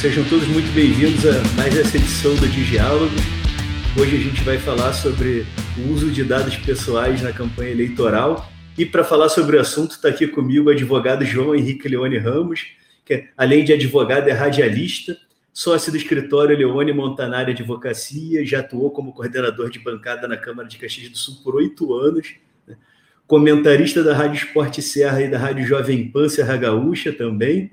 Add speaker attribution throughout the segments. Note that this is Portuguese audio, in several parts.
Speaker 1: Sejam todos muito bem-vindos a mais essa edição do Digiálogo. Hoje a gente vai falar sobre o uso de dados pessoais na campanha eleitoral. E para falar sobre o assunto, está aqui comigo o advogado João Henrique Leone Ramos, que além de advogado é radialista, sócio do escritório Leone Montanari Advocacia, já atuou como coordenador de bancada na Câmara de Caxias do Sul por oito anos, né? comentarista da Rádio Esporte Serra e da Rádio Jovem Pan Serra Gaúcha também,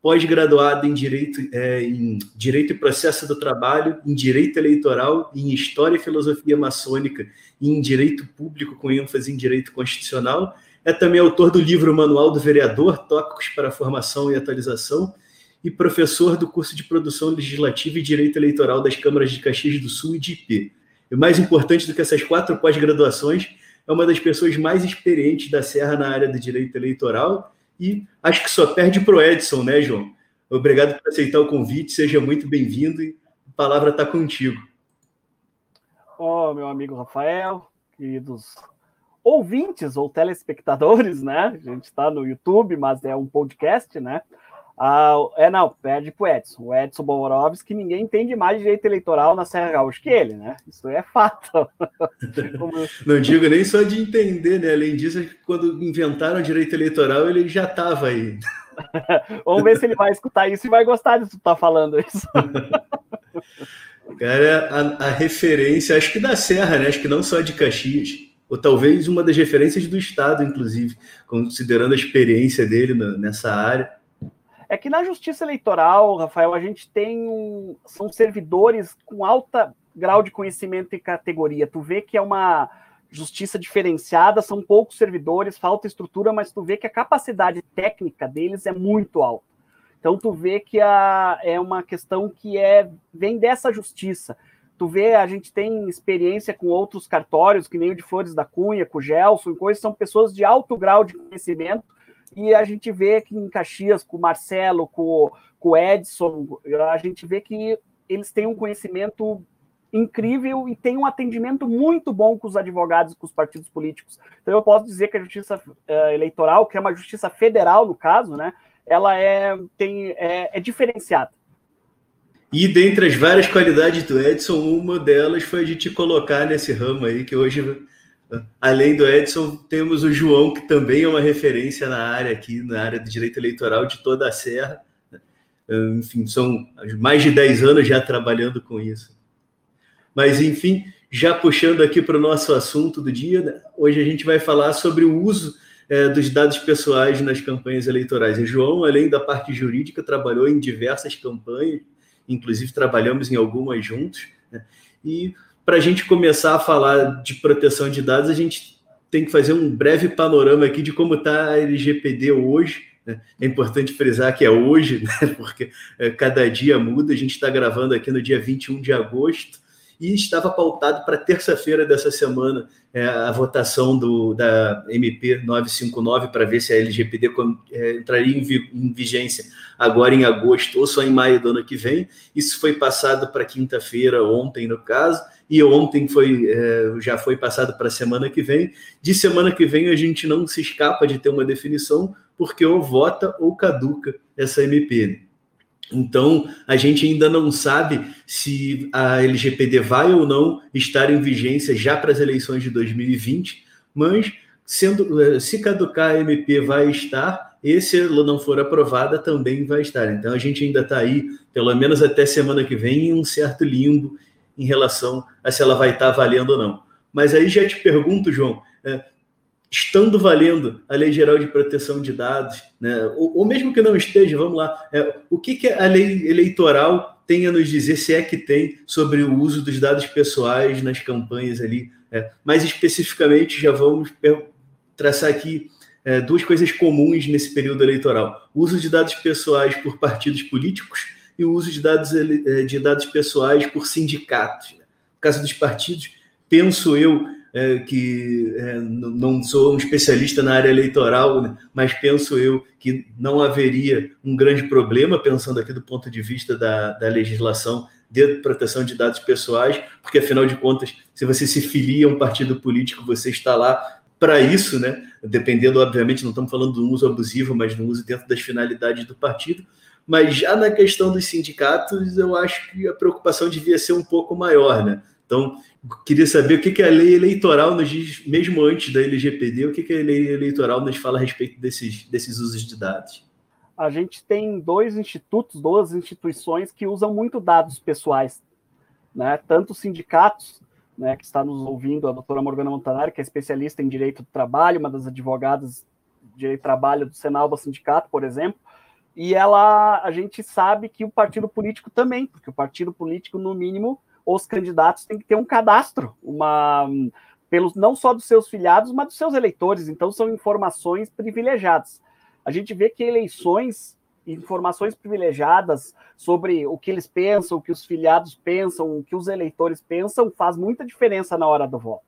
Speaker 1: pós-graduado em direito, é, em direito e processo do trabalho, em direito eleitoral, em história e filosofia maçônica e em direito público com ênfase em direito constitucional. É também autor do livro Manual do Vereador, Tópicos para Formação e Atualização, e professor do curso de Produção Legislativa e Direito Eleitoral das Câmaras de Caxias do Sul e de IP. E mais importante do que essas quatro pós-graduações, é uma das pessoas mais experientes da Serra na área do direito eleitoral e acho que só perde para o Edson, né, João? Obrigado por aceitar o convite, seja muito bem-vindo e a palavra está contigo.
Speaker 2: Ó, oh, meu amigo Rafael, queridos ouvintes ou telespectadores, né? A gente está no YouTube, mas é um podcast, né? Ah, é, não, pede pro Edson. O Edson Borovski, ninguém entende mais direito eleitoral na Serra Gaúcha que ele, né? Isso é fato.
Speaker 1: Não digo nem só de entender, né? Além disso, quando inventaram direito eleitoral, ele já estava aí.
Speaker 2: Vamos ver se ele vai escutar isso e vai gostar de tu estar tá falando isso.
Speaker 1: Cara, a, a, referência, acho que da Serra, né? Acho que não só de Caxias, ou talvez uma das referências do Estado, inclusive, considerando a experiência dele nessa área.
Speaker 2: É que na justiça eleitoral, Rafael, a gente tem um, são servidores com alta grau de conhecimento e categoria. Tu vê que é uma justiça diferenciada, são poucos servidores, falta estrutura, mas tu vê que a capacidade técnica deles é muito alta. Então tu vê que a, é uma questão que é vem dessa justiça. Tu vê, a gente tem experiência com outros cartórios, que nem o de Flores da Cunha, com o Gelson, coisas, são pessoas de alto grau de conhecimento e a gente vê que em Caxias, com o Marcelo, com, com o Edson, a gente vê que eles têm um conhecimento incrível e têm um atendimento muito bom com os advogados e com os partidos políticos. Então eu posso dizer que a justiça uh, eleitoral, que é uma justiça federal no caso, né, ela é, tem, é, é diferenciada.
Speaker 1: E dentre as várias qualidades do Edson, uma delas foi de te colocar nesse ramo aí, que hoje Além do Edson, temos o João, que também é uma referência na área aqui, na área do direito eleitoral de toda a Serra. Enfim, são mais de 10 anos já trabalhando com isso. Mas, enfim, já puxando aqui para o nosso assunto do dia, né? hoje a gente vai falar sobre o uso é, dos dados pessoais nas campanhas eleitorais. E João, além da parte jurídica, trabalhou em diversas campanhas, inclusive trabalhamos em algumas juntos. Né? E para a gente começar a falar de proteção de dados, a gente tem que fazer um breve panorama aqui de como está a LGPD hoje. Né? É importante frisar que é hoje, né? porque é, cada dia muda. A gente está gravando aqui no dia 21 de agosto e estava pautado para terça-feira dessa semana é, a votação do, da MP 959 para ver se a LGPD é, entraria em, vi, em, vigência agora em agosto ou só em maio do ano que vem. Isso foi passado para quinta-feira, ontem no caso, e ontem foi é, já foi passado para semana que vem. De semana que vem a gente não se escapa de ter uma definição, porque ou vota ou caduca essa MP. Então, a gente ainda não sabe se a LGPD vai ou não estar em vigência já para as eleições de 2020, mas sendo é, se caducar a MP vai estar, e se ela não for aprovada também vai estar. Então a gente ainda está aí, pelo menos até semana que vem, em um certo limbo em relação a se ela vai estar valendo ou não. Mas aí já te pergunto, João, é, estando valendo a Lei Geral de Proteção de Dados, né, ou, ou mesmo que não esteja, vamos lá, é, o que, que a lei eleitoral tem a nos dizer, se é que tem, sobre o uso dos dados pessoais nas campanhas ali? É, mais especificamente, já vamos traçar aqui é, duas coisas comuns nesse período eleitoral: o uso de dados pessoais por partidos políticos e o uso de dados, eh, de dados pessoais por sindicatos. Né? No caso dos partidos, penso eu é, que é, não sou um especialista na área eleitoral, né? mas penso eu que não haveria um grande problema, pensando aqui do ponto de vista da, da legislação de proteção de dados pessoais, porque afinal de contas, se você se filia a um partido político, você está lá para isso, né? Dependendo, obviamente, não estamos falando do uso abusivo, mas do uso dentro das finalidades do partido mas já na questão dos sindicatos, eu acho que a preocupação devia ser um pouco maior, né? Então, queria saber o que, que a lei eleitoral nos diz, mesmo antes da LGPD, o que, que a lei eleitoral nos fala a respeito desses, desses usos de dados.
Speaker 2: A gente tem dois institutos, duas instituições que usam muito dados pessoais, né? Tanto sindicatos, né, que está nos ouvindo, a doutora Morgana Montanari, que é especialista em direito do trabalho, uma das advogadas de direito do trabalho do Senado do Sindicato, por exemplo, e ela, a gente sabe que o partido político também, porque o partido político, no mínimo, os candidatos têm que ter um cadastro, uma pelos não só dos seus filiados, mas dos seus eleitores. Então são informações privilegiadas. A gente vê que eleições, informações privilegiadas sobre o que eles pensam, o que os filiados pensam, o que os eleitores pensam, faz muita diferença na hora do voto.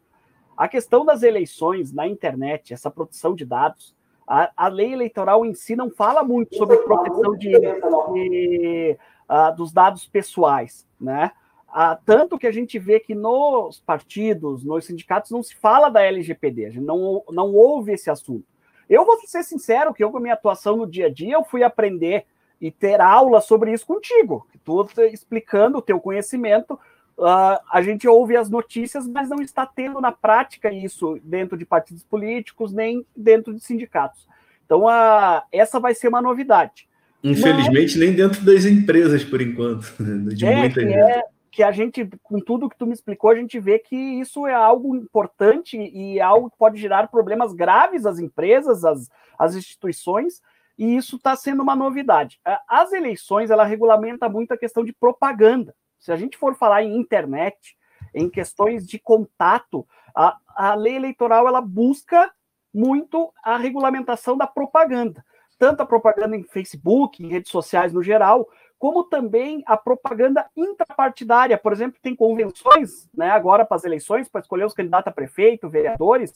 Speaker 2: A questão das eleições na internet, essa proteção de dados, a, a lei eleitoral em si não fala muito sobre proteção de, de uh, dos dados pessoais, né? Ah, tanto que a gente vê que nos partidos, nos sindicatos, não se fala da LGPD, a gente não, não houve esse assunto. Eu vou ser sincero que eu, com a minha atuação no dia a dia, eu fui aprender e ter aula sobre isso contigo, tu explicando o teu conhecimento, uh, a gente ouve as notícias, mas não está tendo na prática isso dentro de partidos políticos, nem dentro de sindicatos. Então, uh, essa vai ser uma novidade.
Speaker 1: Infelizmente, mas... nem dentro das empresas, por enquanto, de
Speaker 2: é, muita gente. É que a gente, com tudo que tu me explicou, a gente vê que isso é algo importante e algo que pode gerar problemas graves às empresas, às, às instituições, e isso está sendo uma novidade. As eleições, ela regulamenta muito a questão de propaganda. Se a gente for falar em internet, em questões de contato, a, a lei eleitoral ela busca muito a regulamentação da propaganda. Tanto a propaganda em Facebook, em redes sociais no geral, como também a propaganda intrapartidária. Por exemplo, tem convenções, né, agora para as eleições, para escolher os candidatos a prefeito, vereadores,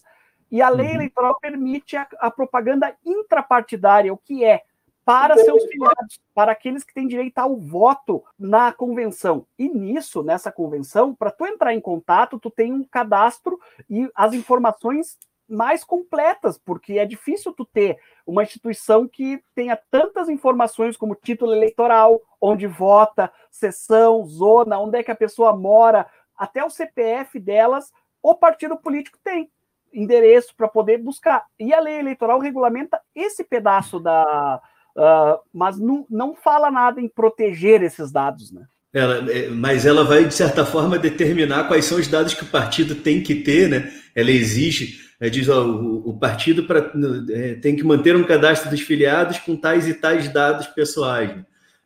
Speaker 2: e a lei uhum. eleitoral permite a, a, propaganda intrapartidária, o que é para seus filiados, para aqueles que têm direito ao voto na convenção. E nisso, nessa convenção, para tu entrar em contato, tu tem um cadastro e as informações mais completas, porque é difícil tu ter uma instituição que tenha tantas informações como título eleitoral, onde vota, sessão, zona, onde é que a pessoa mora, até o CPF delas, o partido político tem endereço para poder buscar. E a lei eleitoral regulamenta esse pedaço da. Uh, mas não, não fala nada em proteger esses dados, né?
Speaker 1: Ela, é, mas ela vai, de certa forma, determinar quais são os dados que o partido tem que ter, né? Ela exige é, diz ó, o, o partido pra, é, tem que manter um cadastro dos filiados com tais e tais dados pessoais.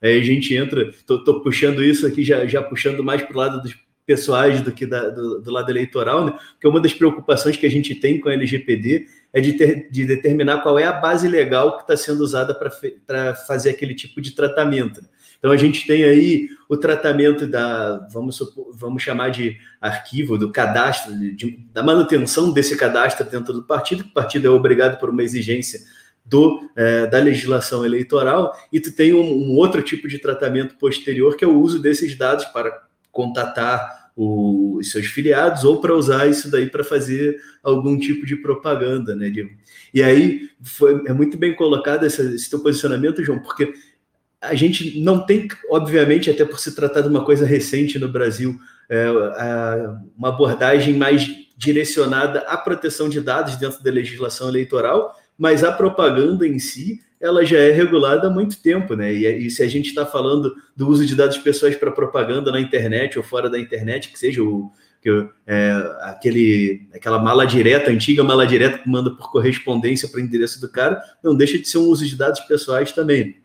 Speaker 1: Aí a gente entra, estou puxando isso aqui, já, já puxando mais para o lado dos pessoais do que da, do, do, lado eleitoral, né? porque uma das preocupações que a gente tem com a LGPD é de, ter, de determinar qual é a base legal que está sendo usada para fazer aquele tipo de tratamento. Então a gente tem aí o tratamento da, vamos, supor, vamos chamar de arquivo, do cadastro, de, da manutenção desse cadastro dentro do partido, o partido é obrigado por uma exigência do, é, da legislação eleitoral, e tu tem um, um, outro tipo de tratamento posterior, que é o uso desses dados para contatar os seus filiados ou para usar isso daí para fazer algum tipo de propaganda, né? De, e aí foi, é muito bem colocado esse, esse teu posicionamento, João, porque a gente não tem, obviamente, até por se tratar de uma coisa recente no Brasil, é, uma abordagem mais direcionada à proteção de dados dentro da legislação eleitoral, mas a propaganda em si, ela já é regulada há muito tempo, né? E, e se a gente está falando do uso de dados pessoais para propaganda na internet ou fora da internet, que seja o, que, é, aquele, aquela mala direta, antiga mala direta que manda por correspondência para o endereço do cara, não deixa de ser um uso de dados pessoais também.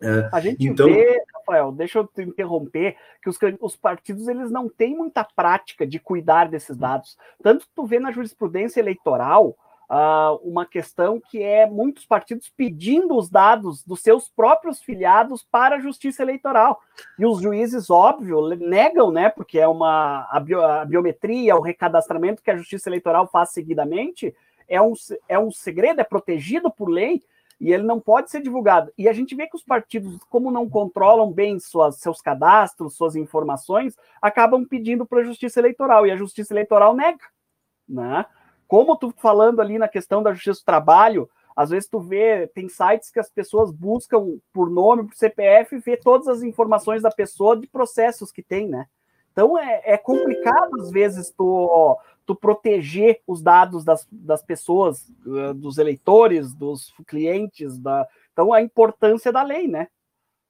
Speaker 2: É, a gente então... vê, Rafael, deixa eu te interromper, que os, os, partidos eles não têm muita prática de cuidar desses dados. Tanto que tu vê na jurisprudência eleitoral uh, uma questão que é muitos partidos pedindo os dados dos seus próprios filiados para a justiça eleitoral. E os juízes, óbvio, negam, né? Porque é uma a, bio, a biometria, o recadastramento que a justiça eleitoral faz seguidamente é um, é um segredo, é protegido por lei e ele não pode ser divulgado. E a gente vê que os partidos, como não controlam bem suas, seus cadastros, suas informações, acabam pedindo para a Justiça Eleitoral, e a Justiça Eleitoral nega. Né? Como tu falando ali na questão da Justiça do Trabalho, Às vezes tu vê, tem sites que as pessoas buscam por nome, por CPF, e vê todas as informações da pessoa de processos que tem, né? Então é, é complicado, às vezes, tu, tu proteger os dados das, das pessoas, eh, dos eleitores, dos clientes, da... então a importância da lei, né?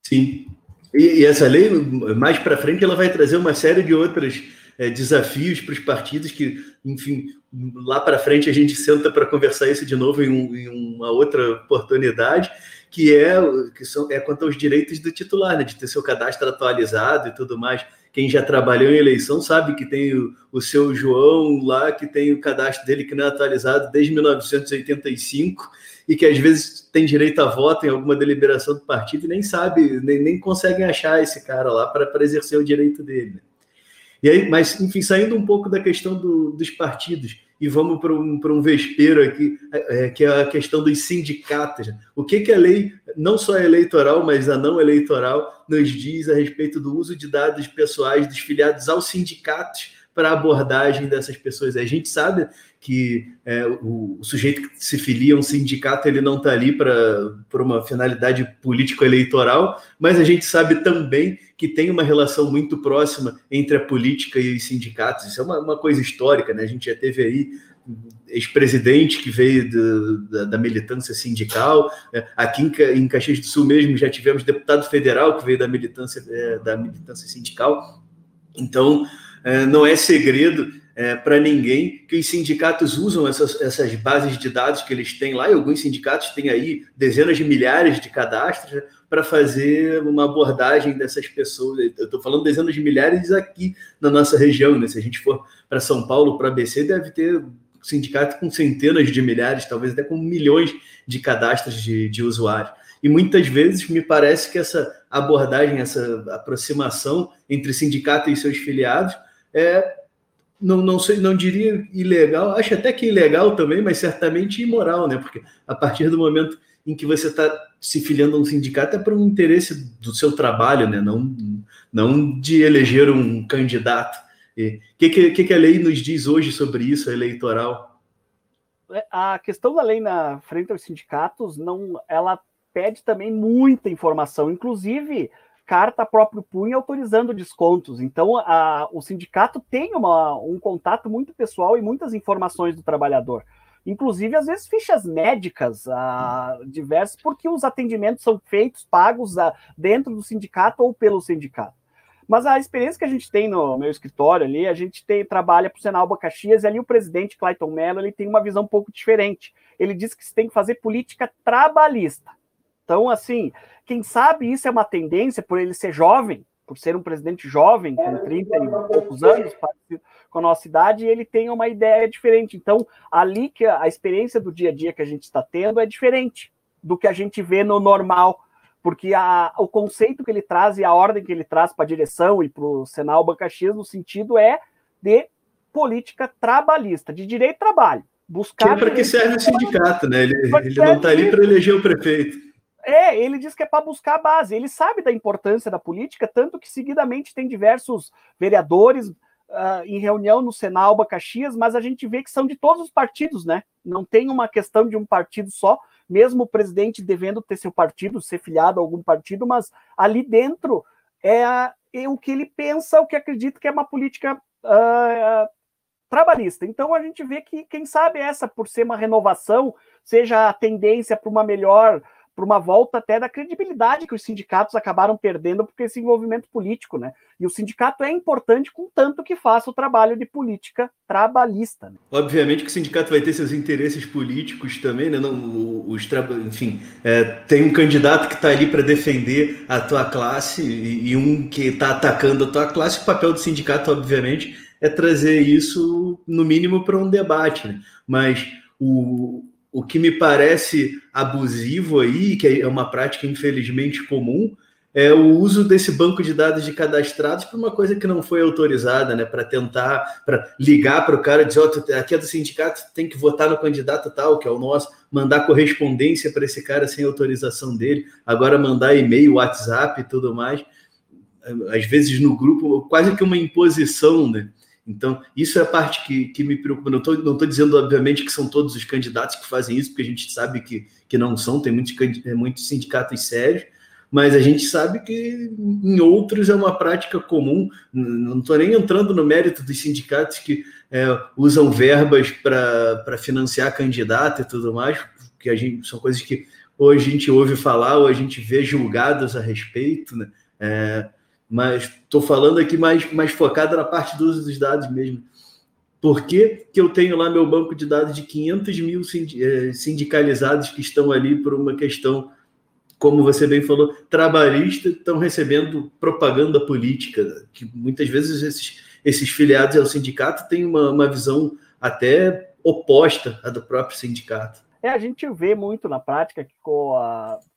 Speaker 1: Sim. E, e essa lei, mais para frente, ela vai trazer uma série de outras é, desafios para os partidos que, enfim, lá para frente a gente senta para conversar isso de novo em, um, em, uma outra oportunidade, que é que são é quanto aos direitos do titular, né, de ter seu cadastro atualizado e tudo mais. Quem já trabalhou em eleição sabe que tem o, o seu João lá, que tem o cadastro dele que não é atualizado desde 1985 e que às vezes tem direito a voto em alguma deliberação do partido e nem sabe, nem, nem conseguem achar esse cara lá para exercer o direito dele. E aí, mas, enfim, saindo um pouco da questão do, dos partidos e vamos para um, um vespeiro aqui, é, que é a questão dos sindicatos. O que, que a lei, não só a eleitoral, mas a não eleitoral, nos diz a respeito do uso de dados pessoais dos filiados aos sindicatos para abordagem dessas pessoas. A gente sabe que é, o, o, sujeito que se filia a um sindicato ele não está ali para uma finalidade político-eleitoral, mas a gente sabe também que tem uma relação muito próxima entre a política e os sindicatos. Isso é uma, uma coisa histórica, né? A gente já teve aí ex-presidente que veio do, da, da, militância sindical. É, aqui em, em Caxias do Sul mesmo já tivemos deputado federal que veio da militância, é, da militância sindical. Então, é, não é segredo é, para ninguém que os sindicatos usam essas, essas bases de dados que eles têm lá, e alguns sindicatos têm aí dezenas de milhares de cadastros né, para fazer uma abordagem dessas pessoas. Eu estou falando dezenas de milhares aqui na nossa região, né? Se a gente for para São Paulo, para ABC, deve ter sindicato com centenas de milhares, talvez até com milhões de cadastros de, de usuários. E muitas vezes me parece que essa abordagem, essa aproximação entre sindicato e seus filiados é não, não, sei, não diria ilegal, acho até que ilegal também, mas certamente imoral, né? Porque a partir do momento em que você está se filiando a um sindicato é para um interesse do seu trabalho, né? Não, não de eleger um candidato. O que, que, que a lei nos diz hoje sobre isso, eleitoral?
Speaker 2: É, a questão da lei na frente aos sindicatos, não, ela pede também muita informação, inclusive carta próprio punho autorizando descontos. Então, a, o sindicato tem uma, um contato muito pessoal e muitas informações do trabalhador. Inclusive, às vezes, fichas médicas a, diversas, porque os atendimentos são feitos, pagos a, dentro do sindicato ou pelo sindicato. Mas a experiência que a gente tem no meu escritório ali, a gente tem, trabalha para o Senalba Caxias e ali o presidente Clayton Mello ele tem uma visão um pouco diferente. Ele diz que se tem que fazer política trabalhista. Então, assim, quem sabe isso é uma tendência por ele ser jovem, por ser um presidente jovem, com 30 e poucos anos, com a nossa idade, ele tem uma ideia diferente. Então, ali que a experiência do dia a dia que a gente está tendo é diferente do que a gente vê no normal, porque a, o conceito que ele traz e a ordem que ele traz para a direção e para o Senal Bacaxias, no sentido é de política trabalhista, de direito ao trabalho.
Speaker 1: Buscar. Que é para que serve o sindicato, né? Ele, ele não está ali para eleger o prefeito.
Speaker 2: É, ele diz que é para buscar a base. Ele sabe da importância da política, tanto que seguidamente tem diversos vereadores uh, em reunião no Senalba Caxias, mas a gente vê que são de todos os partidos, né? Não tem uma questão de um partido só, mesmo o presidente devendo ter seu partido, ser filiado a algum partido, mas ali dentro é, a, é o que ele pensa, o que acredita que é uma política uh, trabalhista. Então a gente vê que, quem sabe, essa, por ser uma renovação, seja a tendência para uma melhor para uma volta até da credibilidade que os sindicatos acabaram perdendo por esse envolvimento político, né? E o sindicato é importante com tanto que faça o trabalho de política trabalhista. Né?
Speaker 1: Obviamente que o sindicato vai ter seus interesses políticos também, né? Não, os enfim, é, tem um candidato que está ali para defender a tua classe e, e um que está atacando a tua classe. O papel do sindicato, obviamente, é trazer isso no mínimo para um debate, né? Mas o, o que me parece abusivo aí, que é uma prática infelizmente comum, é o uso desse banco de dados de cadastrados para uma coisa que não foi autorizada, né? Para tentar, para ligar para o cara dizer, oh, aqui é do sindicato, tem que votar no candidato tal, que é o nosso, mandar correspondência para esse cara sem autorização dele, agora mandar e-mail, WhatsApp e tudo mais. Às vezes no grupo, quase que uma imposição, né? Então, isso é a parte que, que me preocupa. Não estou não tô dizendo, obviamente, que são todos os candidatos que fazem isso, porque a gente sabe que, que não são, tem muitos, muitos sindicatos sérios, mas a gente sabe que em outros é uma prática comum. Não estou nem entrando no mérito dos sindicatos que é, usam verbas para financiar candidato e tudo mais, que a gente, são coisas que hoje a gente ouve falar ou a gente vê julgados a respeito, né? É, mas estou falando aqui mais, mais focado na parte dos dados mesmo. Por que, que eu tenho lá meu banco de dados de 500 mil é, sindicalizados que estão ali por uma questão, como você bem falou, trabalhista, estão recebendo propaganda política, que muitas vezes esses, esses filiados ao sindicato têm uma, uma visão até oposta à do próprio sindicato.
Speaker 2: É, a gente vê muito na prática que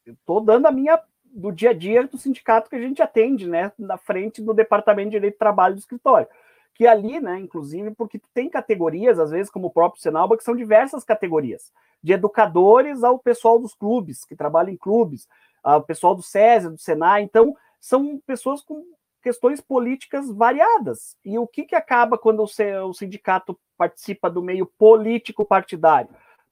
Speaker 2: estou dando a minha do dia a dia do sindicato que a gente atende, né, na frente do Departamento de Direito do Trabalho do escritório. Que ali, né, inclusive, porque tem categorias, às vezes, como o próprio Senalba, que são diversas categorias, de educadores ao pessoal dos clubes, que trabalham em clubes, ao pessoal do SESI, do Senai, então são pessoas com questões políticas variadas. E o que, que acaba quando o sindicato participa do meio político partidário?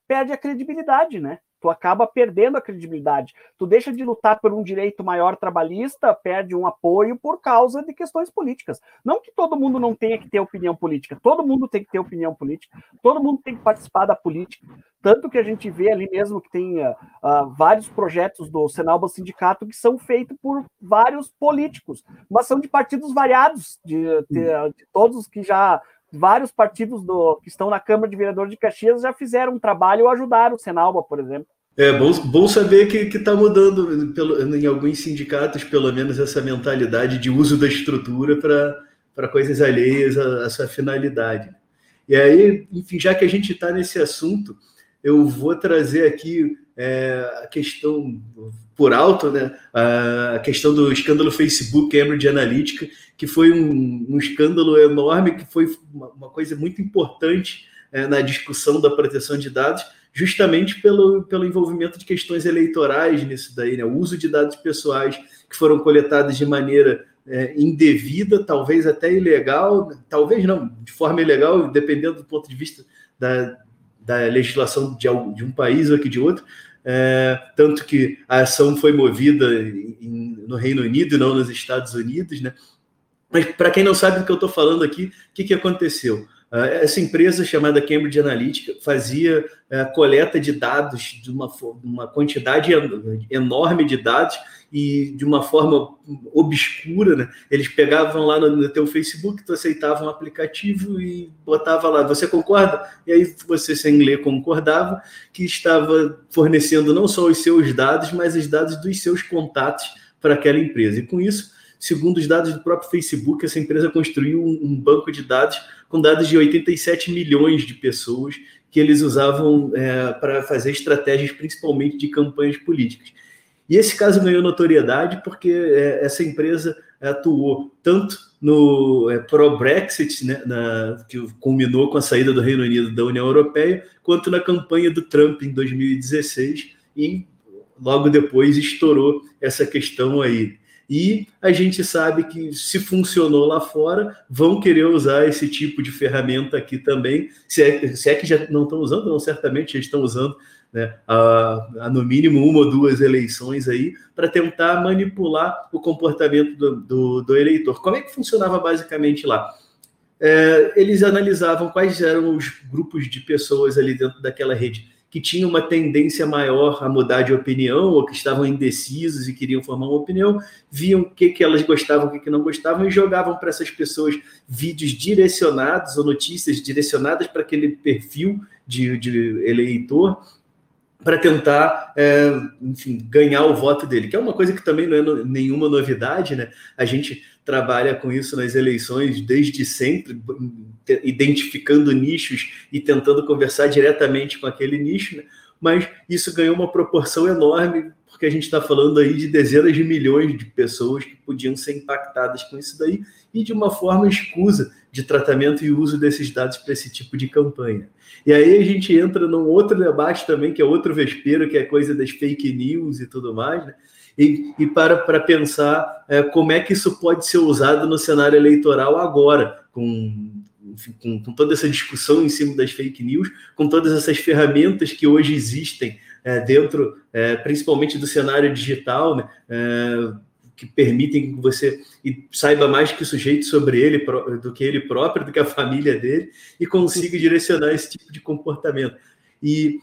Speaker 2: Perde a credibilidade, né? Tu acaba perdendo a credibilidade. Tu deixa de lutar por um direito maior trabalhista, perde um apoio por causa de questões políticas. Não que todo mundo não tenha que ter opinião política, todo mundo tem que ter opinião política, todo mundo tem que participar da política. Tanto que a gente vê ali mesmo que tem uh, uh, vários projetos do Senalba Sindicato que são feitos por vários políticos, mas são de partidos variados, de, de, de todos que já vários partidos do, que estão na Câmara de Vereadores de Caxias já fizeram um trabalho ou ajudaram o Senalba, por exemplo.
Speaker 1: É bom, bom saber que está mudando pelo, em alguns sindicatos, pelo menos, essa mentalidade de uso da estrutura para coisas alheias à, à, sua finalidade. E aí, enfim, já que a gente está nesse assunto, eu vou trazer aqui é, a questão por alto, né? A questão do escândalo Facebook Cambridge Analytica, que foi um, um escândalo enorme, que foi uma, uma coisa muito importante é, na discussão da proteção de dados justamente pelo, pelo envolvimento de questões eleitorais nisso daí, né? O uso de dados pessoais que foram coletados de maneira é, indevida, talvez até ilegal, talvez não, de forma ilegal, dependendo do ponto de vista da, da legislação de, de um país ou aqui de outro, é, tanto que a ação foi movida em, no Reino Unido e não nos Estados Unidos, né? Mas para quem não sabe do que eu estou falando aqui, o que, que aconteceu? Ah, essa empresa chamada Cambridge Analytica fazia eh, coleta de dados de uma, uma quantidade enorme de dados e de uma forma obscura, né? Eles pegavam lá no, no teu Facebook, tu aceitava um aplicativo e botava lá, você concorda? E aí você, sem ler, concordava que estava fornecendo não só os seus dados, mas os dados dos seus contatos para aquela empresa. E com isso, segundo os dados do próprio Facebook, essa empresa construiu um, banco de dados com dados de 87 milhões de pessoas que eles usavam é, para fazer estratégias, principalmente de campanhas políticas. E esse caso ganhou notoriedade porque é, essa empresa atuou tanto no é, pró-Brexit, né, que culminou com a saída do Reino Unido da União Europeia, quanto na campanha do Trump em 2016 e logo depois estourou essa questão aí. E a gente sabe que se funcionou lá fora, vão querer usar esse tipo de ferramenta aqui também. Se é, se é que já não estão usando, não, certamente já estão usando, né, a, a, no mínimo uma ou duas eleições aí, para tentar manipular o comportamento do, do, do, eleitor. Como é que funcionava basicamente lá? É, eles analisavam quais eram os grupos de pessoas ali dentro daquela rede que tinham uma tendência maior a mudar de opinião ou que estavam indecisos e queriam formar uma opinião, viam o que, que elas gostavam, o que, que não gostavam e jogavam para essas pessoas vídeos direcionados ou notícias direcionadas para aquele perfil de, de eleitor para tentar, é, enfim, ganhar o voto dele, que é uma coisa que também não é no, nenhuma novidade, né? A gente trabalha com isso nas eleições desde sempre, identificando nichos e tentando conversar diretamente com aquele nicho, né? mas isso ganhou uma proporção enorme, porque a gente está falando aí de dezenas de milhões de pessoas que podiam ser impactadas com isso daí, e de uma forma escusa de tratamento e uso desses dados para esse tipo de campanha. E aí a gente entra num outro debate também, que é outro vespeiro, que é coisa das fake news e tudo mais, né? E, e para, para pensar é, como é que isso pode ser usado no cenário eleitoral agora, com enfim, com, com, toda essa discussão em cima das fake news, com todas essas ferramentas que hoje existem é, dentro, é, principalmente do cenário digital, né, é, que permitem que você saiba mais que o sujeito sobre ele do que ele próprio, do que a família dele, e consiga direcionar esse tipo de comportamento. E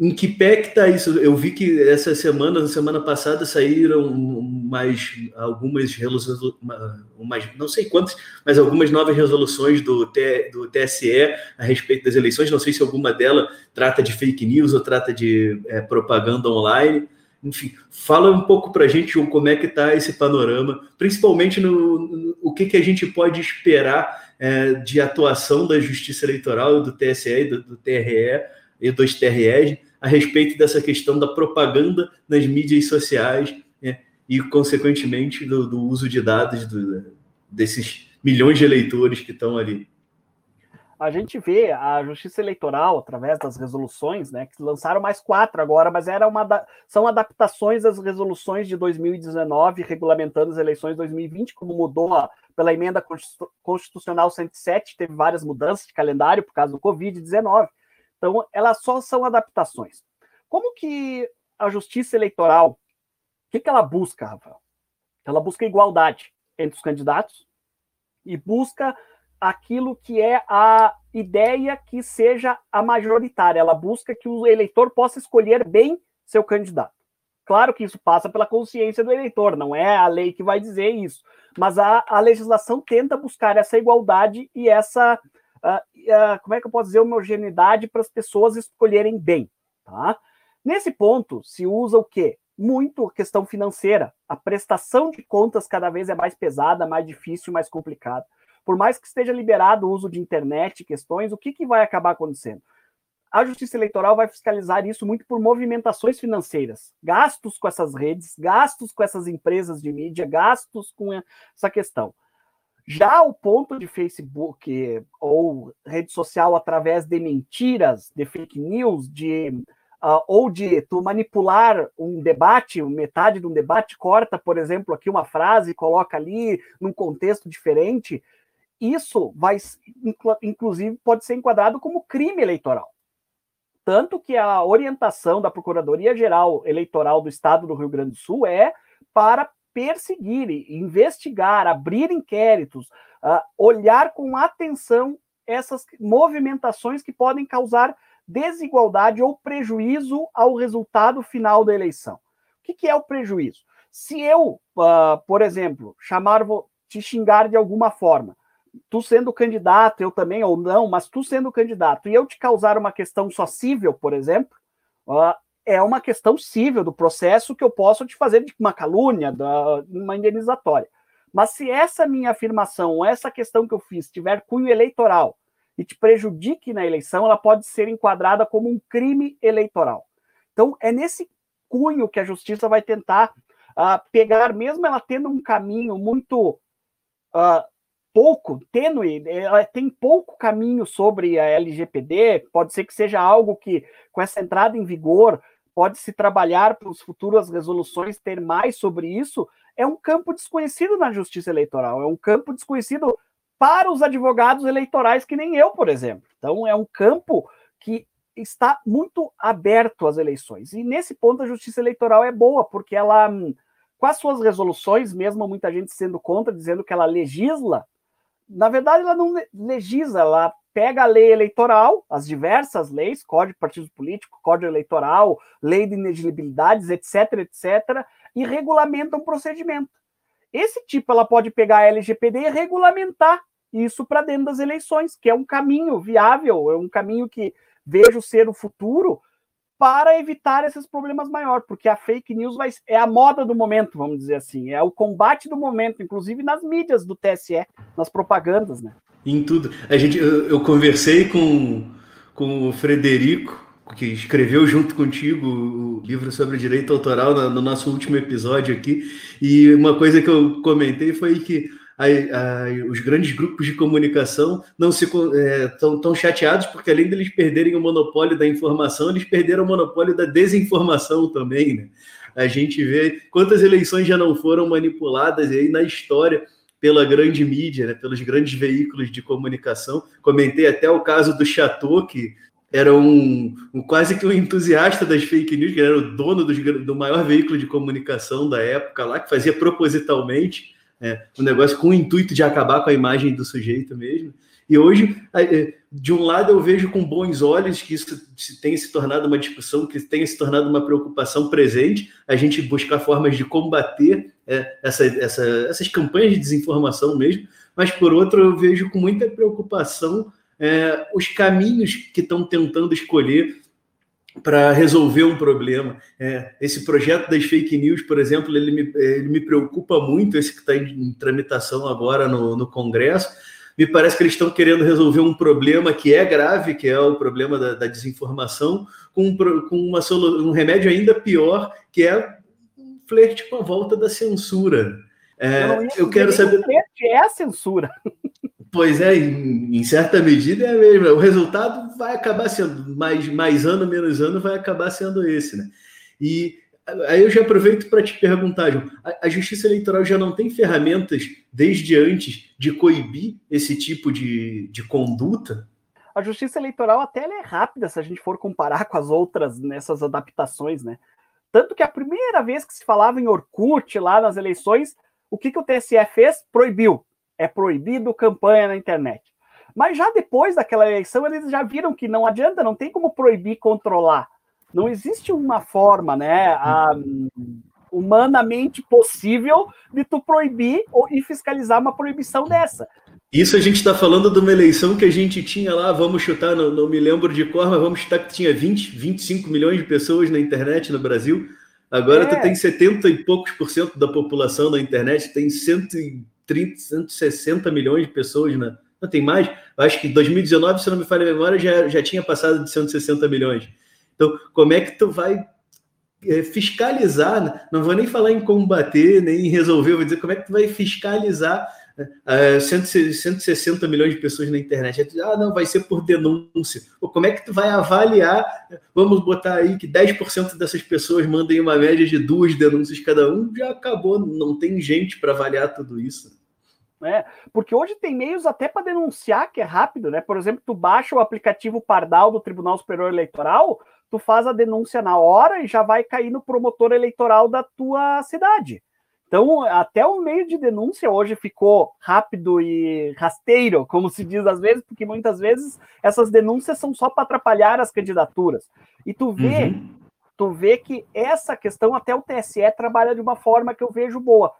Speaker 1: em que pé que está isso? Eu vi que essa semana, na semana passada, saíram mais algumas resoluções, não sei quantas, mas algumas novas resoluções do, T, do TSE a respeito das eleições. Não sei se alguma delas trata de fake news ou trata de é, propaganda online. Enfim, fala um pouco para a gente como é que está esse panorama, principalmente no, no, o que, que a gente pode esperar é, de atuação da Justiça Eleitoral, do TSE do, do TRE e dos TREs a respeito dessa questão da propaganda nas mídias sociais né, e, consequentemente, do, do, uso de dados do, desses milhões de eleitores que estão ali.
Speaker 2: A gente vê a Justiça Eleitoral, através das resoluções, né, que lançaram mais quatro agora, mas era uma são adaptações das resoluções de 2019, regulamentando as eleições de 2020, como mudou a, pela emenda constitucional 107, teve várias mudanças de calendário por causa do Covid-19. Então, elas só são adaptações. Como que a justiça eleitoral, o que, que ela busca, Rafael? Ela busca igualdade entre os candidatos e busca aquilo que é a ideia que seja a majoritária. Ela busca que o eleitor possa escolher bem seu candidato. Claro que isso passa pela consciência do eleitor, não é a lei que vai dizer isso, mas a, a legislação tenta buscar essa igualdade e essa uh, como é que eu posso dizer, homogeneidade para as pessoas escolherem bem. Tá? Nesse ponto, se usa o quê? Muito questão financeira. A prestação de contas cada vez é mais pesada, mais difícil, mais complicada. Por mais que esteja liberado o uso de internet, questões, o que, que vai acabar acontecendo? A Justiça Eleitoral vai fiscalizar isso muito por movimentações financeiras, gastos com essas redes, gastos com essas empresas de mídia, gastos com essa questão. Já o ponto de Facebook ou rede social através de mentiras, de fake news, de uh, ou de tu manipular um debate, metade de um debate, corta, por exemplo, aqui uma frase, coloca ali num contexto diferente, isso vai, inclusive, pode ser enquadrado como crime eleitoral. Tanto que a orientação da Procuradoria-Geral Eleitoral do Estado do Rio Grande do Sul é para perseguir, investigar, abrir inquéritos, uh, olhar com atenção essas movimentações que podem causar desigualdade ou prejuízo ao resultado final da eleição. O que, que é o prejuízo? Se eu, uh, por exemplo, chamar, te xingar de alguma forma, tu sendo candidato, eu também ou não, mas tu sendo candidato, e eu te causar uma questão só cível, por exemplo, uh, é uma questão cível do processo que eu posso te fazer de uma calúnia, da, uma indenizatória. Mas se essa minha afirmação, essa questão que eu fiz, tiver cunho eleitoral e te prejudique na eleição, ela pode ser enquadrada como um crime eleitoral. Então, é nesse cunho que a justiça vai tentar uh, pegar, mesmo ela tendo um caminho muito uh, pouco, tênue, ela tem pouco caminho sobre a LGPD, pode ser que seja algo que, com essa entrada em vigor, pode-se trabalhar para as futuras resoluções ter mais sobre isso, é um campo desconhecido na justiça eleitoral, é um campo desconhecido para os advogados eleitorais, que nem eu, por exemplo. Então, é um campo que está muito aberto às eleições. E nesse ponto, a justiça eleitoral é boa, porque ela, com as suas resoluções, mesmo muita gente sendo contra, dizendo que ela legisla, na verdade, ela não legisla, ela pega a lei eleitoral, as diversas leis, Código de Partidos Políticos, Código Eleitoral, Lei de Inelegibilidades, etc., etc., e regulamenta um procedimento. Esse tipo ela pode pegar a LGPD e regulamentar isso para dentro das eleições, que é um caminho viável, é um caminho que vejo ser o futuro para evitar esses problemas maiores, porque a fake news vai, é a moda do momento, vamos dizer assim, é o combate do momento, inclusive nas mídias do TSE, nas propagandas, né?
Speaker 1: Em tudo. A gente, eu, eu conversei com, com o Frederico, que escreveu junto contigo o livro sobre direito autoral no, no, nosso último episódio aqui, e uma coisa que eu comentei foi que a, a, os grandes grupos de comunicação não se estão é, tão chateados porque além deles perderem o monopólio da informação, eles perderam o monopólio da desinformação também, né? A gente vê quantas eleições já não foram manipuladas aí na história pela grande mídia, né, pelos grandes veículos de comunicação. Comentei até o caso do Chateau, que era um, um, quase que um entusiasta das fake news, que era o dono do, do maior veículo de comunicação da época lá, que fazia propositalmente é, um negócio com o intuito de acabar com a imagem do sujeito mesmo. E hoje, é, de um lado, eu vejo com bons olhos que isso tenha se tornado uma discussão, que tenha se tornado uma preocupação presente, a gente buscar formas de combater é, essa, essa, essas campanhas de desinformação mesmo, mas por outro, eu vejo com muita preocupação é, os caminhos que estão tentando escolher para resolver um problema. É, esse projeto das fake news, por exemplo, ele me, ele me preocupa muito, esse que está em, tramitação agora no, no Congresso. Me parece que eles estão querendo resolver um problema que é grave, que é o problema da, da desinformação, com, com uma, um remédio ainda pior, que é um flerte com a volta da censura. É, não, eu quero saber.
Speaker 2: É a censura.
Speaker 1: Pois é, em, em, certa medida é mesmo. O resultado vai acabar sendo mais, mais ano, menos ano, vai acabar sendo esse, né? E aí eu já aproveito para te perguntar, João, a, a, Justiça Eleitoral já não tem ferramentas desde antes de coibir esse tipo de, de conduta?
Speaker 2: A Justiça Eleitoral até é rápida se a gente for comparar com as outras nessas adaptações, né? Tanto que a primeira vez que se falava em Orkut lá nas eleições, o que, que o TSE fez? Proibiu é proibido campanha na internet. Mas já depois daquela eleição, eles já viram que não adianta, não tem como proibir controlar. Não existe uma forma, né, a, humanamente possível de tu proibir ou, e fiscalizar uma proibição dessa.
Speaker 1: Isso a gente está falando de uma eleição que a gente tinha lá, vamos chutar, não, não, me lembro de cor, mas vamos chutar que tinha 20, 25 milhões de pessoas na internet no Brasil. Agora é. tu tem 70 e poucos por cento da população na internet, tem 100 130, 160 milhões de pessoas, né? Não tem mais. Eu acho que 2019, se não me falha a memória, já, já tinha passado de 160 milhões. Então, como é que tu vai é, fiscalizar? Não vou nem falar em combater, nem em resolver, vou dizer como é que tu vai fiscalizar uh, 160 milhões de pessoas na internet. Ah, não, vai ser por denúncia. Ou como é que tu vai avaliar? Vamos botar aí que 10% dessas pessoas mandem uma média de duas denúncias cada um, já acabou, não tem gente para avaliar tudo isso.
Speaker 2: É, porque hoje tem meios até para denunciar que é rápido, né? Por exemplo, tu baixa o aplicativo Pardal do Tribunal Superior Eleitoral, tu faz a denúncia na hora e já vai cair no promotor eleitoral da tua cidade. Então, até o meio de denúncia hoje ficou rápido e rasteiro, como se diz às vezes, porque muitas vezes essas denúncias são só para atrapalhar as candidaturas. E tu vê, uhum. tu vê que essa questão até o TSE trabalha de uma forma que eu vejo boa.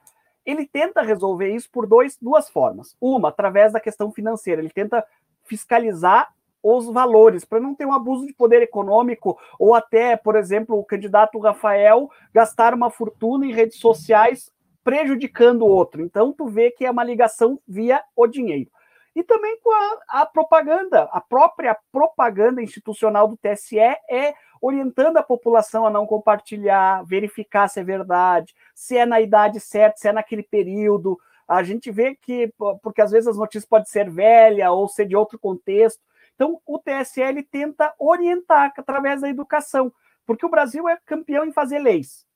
Speaker 2: Ele tenta resolver isso por dois, duas formas. Uma, através da questão financeira, ele tenta fiscalizar os valores, para não ter um abuso de poder econômico, ou até, por exemplo, o candidato Rafael gastar uma fortuna em redes sociais prejudicando o outro. Então, tu vê que é uma ligação via o dinheiro. E também com a, a propaganda, a própria propaganda institucional do TSE é orientando a população a não compartilhar, verificar se é verdade, se é na idade certa, se é naquele período. A gente vê que, porque às vezes as notícias podem ser velha ou ser de outro contexto. Então, o TSE tenta orientar através da educação, porque o Brasil é campeão em fazer leis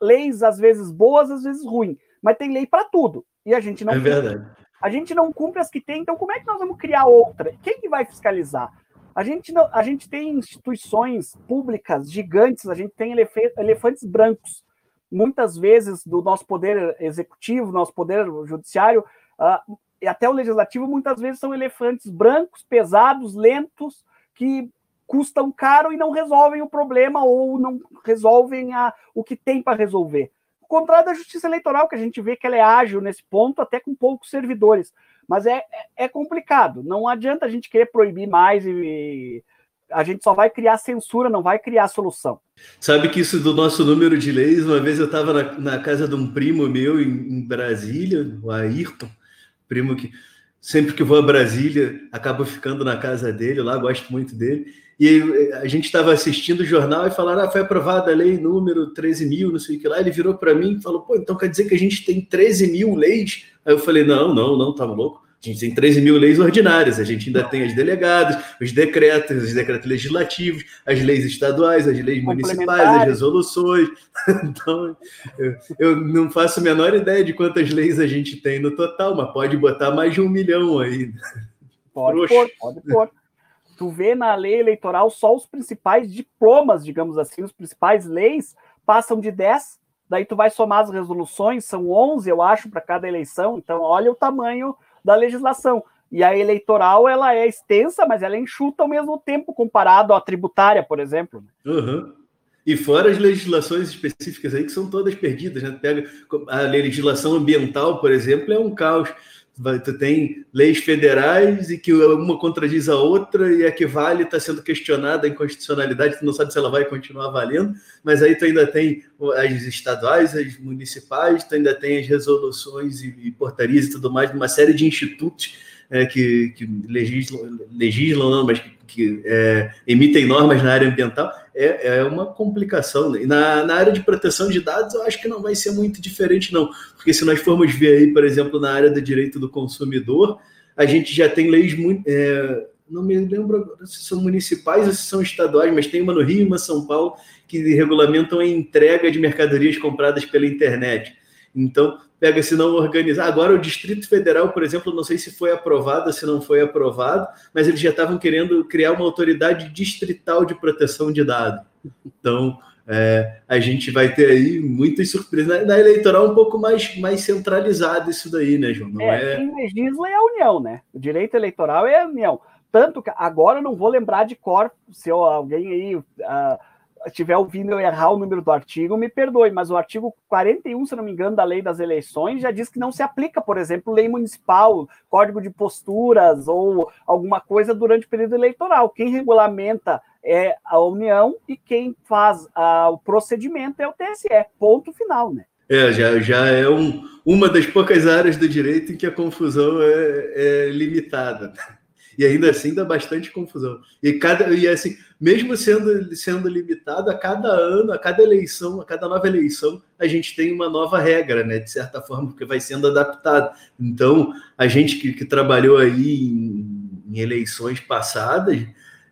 Speaker 2: leis às vezes boas, às vezes ruins, mas tem lei para tudo. E a gente não
Speaker 1: É verdade.
Speaker 2: A gente não cumpre as que tem, então como é que nós vamos criar outra? Quem que vai fiscalizar? A gente, não, a gente tem instituições públicas gigantes, a gente tem elefantes brancos. Muitas vezes do nosso poder executivo, nosso poder judiciário, uh, e até o legislativo, muitas vezes são elefantes brancos, pesados, lentos, que custam caro e não resolvem o problema ou não resolvem a, o que tem para resolver. O contrário da justiça eleitoral, que a gente vê que ela é ágil nesse ponto, até com poucos servidores. Mas é, é, é complicado. Não adianta a gente querer proibir mais e, a gente só vai criar censura, não vai criar solução.
Speaker 1: Sabe que isso do nosso número de leis, uma vez eu estava na, na, casa de um primo meu em, em Brasília, o Ayrton, primo que sempre que vou a Brasília acabo ficando na casa dele lá, gosto muito dele. E eh, a gente estava assistindo o jornal e falaram: ah, foi aprovada a lei número 13 mil, não sei o que lá. Ele virou para mim e falou: pô, então quer dizer que a gente tem 13 mil leis? Aí eu falei: não, não, não, tá louco. A gente tem 13 mil leis ordinárias, a gente ainda tem as delegadas, os decretos, os decretos legislativos, as leis estaduais, as leis municipais, as resoluções. Então, eu, eu, não faço a menor ideia de quantas leis a gente tem no total, mas pode botar mais de um milhão aí.
Speaker 2: Pode pôr, pode pôr. Tu vê na lei eleitoral só os principais diplomas, digamos assim, os principais leis passam de 10, daí tu vai somar as resoluções, são 11, eu acho, para cada eleição, então olha o tamanho da legislação. E a eleitoral ela é extensa, mas ela é enxuta ao mesmo tempo comparado à tributária, por exemplo.
Speaker 1: Uhum. E fora as legislações específicas aí que são todas perdidas, né? Pega a legislação ambiental, por exemplo, é um caos tu tem leis federais e que uma contradiz a outra e a que vale está sendo questionada em constitucionalidade, tu não sabe se ela vai continuar valendo, mas aí tu ainda tem as estaduais, as municipais, tu ainda tem as resoluções e, e portarias e tudo mais, uma série de institutos é, que, que legislam, legislam não, mas que, que é, emitem normas na área ambiental, é, é uma complicação. Né? Na, na área de proteção de dados, eu acho que não vai ser muito diferente, não. Porque se nós formos ver aí, por exemplo, na área do direito do consumidor, a gente já tem leis muito. É, não me lembro se são municipais ou se são estaduais, mas tem uma no Rio e uma São Paulo que regulamentam a entrega de mercadorias compradas pela internet. Então, pega se não organizar. Agora, o Distrito Federal, por exemplo, não sei se foi aprovado, se não foi aprovado, mas eles já estavam querendo criar uma autoridade distrital de proteção de dados. Então, é, a gente vai ter aí muitas surpresas. Na, na, eleitoral, um pouco mais, mais centralizado isso daí, né, João? Não
Speaker 2: é, é... Quem legisla é a União, né? O direito eleitoral é a União. Tanto que agora eu não vou lembrar de cor, se eu, alguém aí. Uh, estiver ouvindo eu errar o número do artigo, me perdoe, mas o artigo 41, se não me engano, da lei das eleições já diz que não se aplica, por exemplo, lei municipal, código de posturas ou alguma coisa durante o período eleitoral. Quem regulamenta é a União e quem faz a, o procedimento é o TSE. Ponto final, né?
Speaker 1: É, já, já é um, uma das poucas áreas do direito em que a confusão é, é limitada e ainda assim dá bastante confusão. E cada e assim, mesmo sendo sendo limitado a cada ano, a cada eleição, a cada nova eleição, a gente tem uma nova regra, né? De certa forma, porque vai sendo adaptado. Então, a gente que, que trabalhou aí em, em eleições passadas,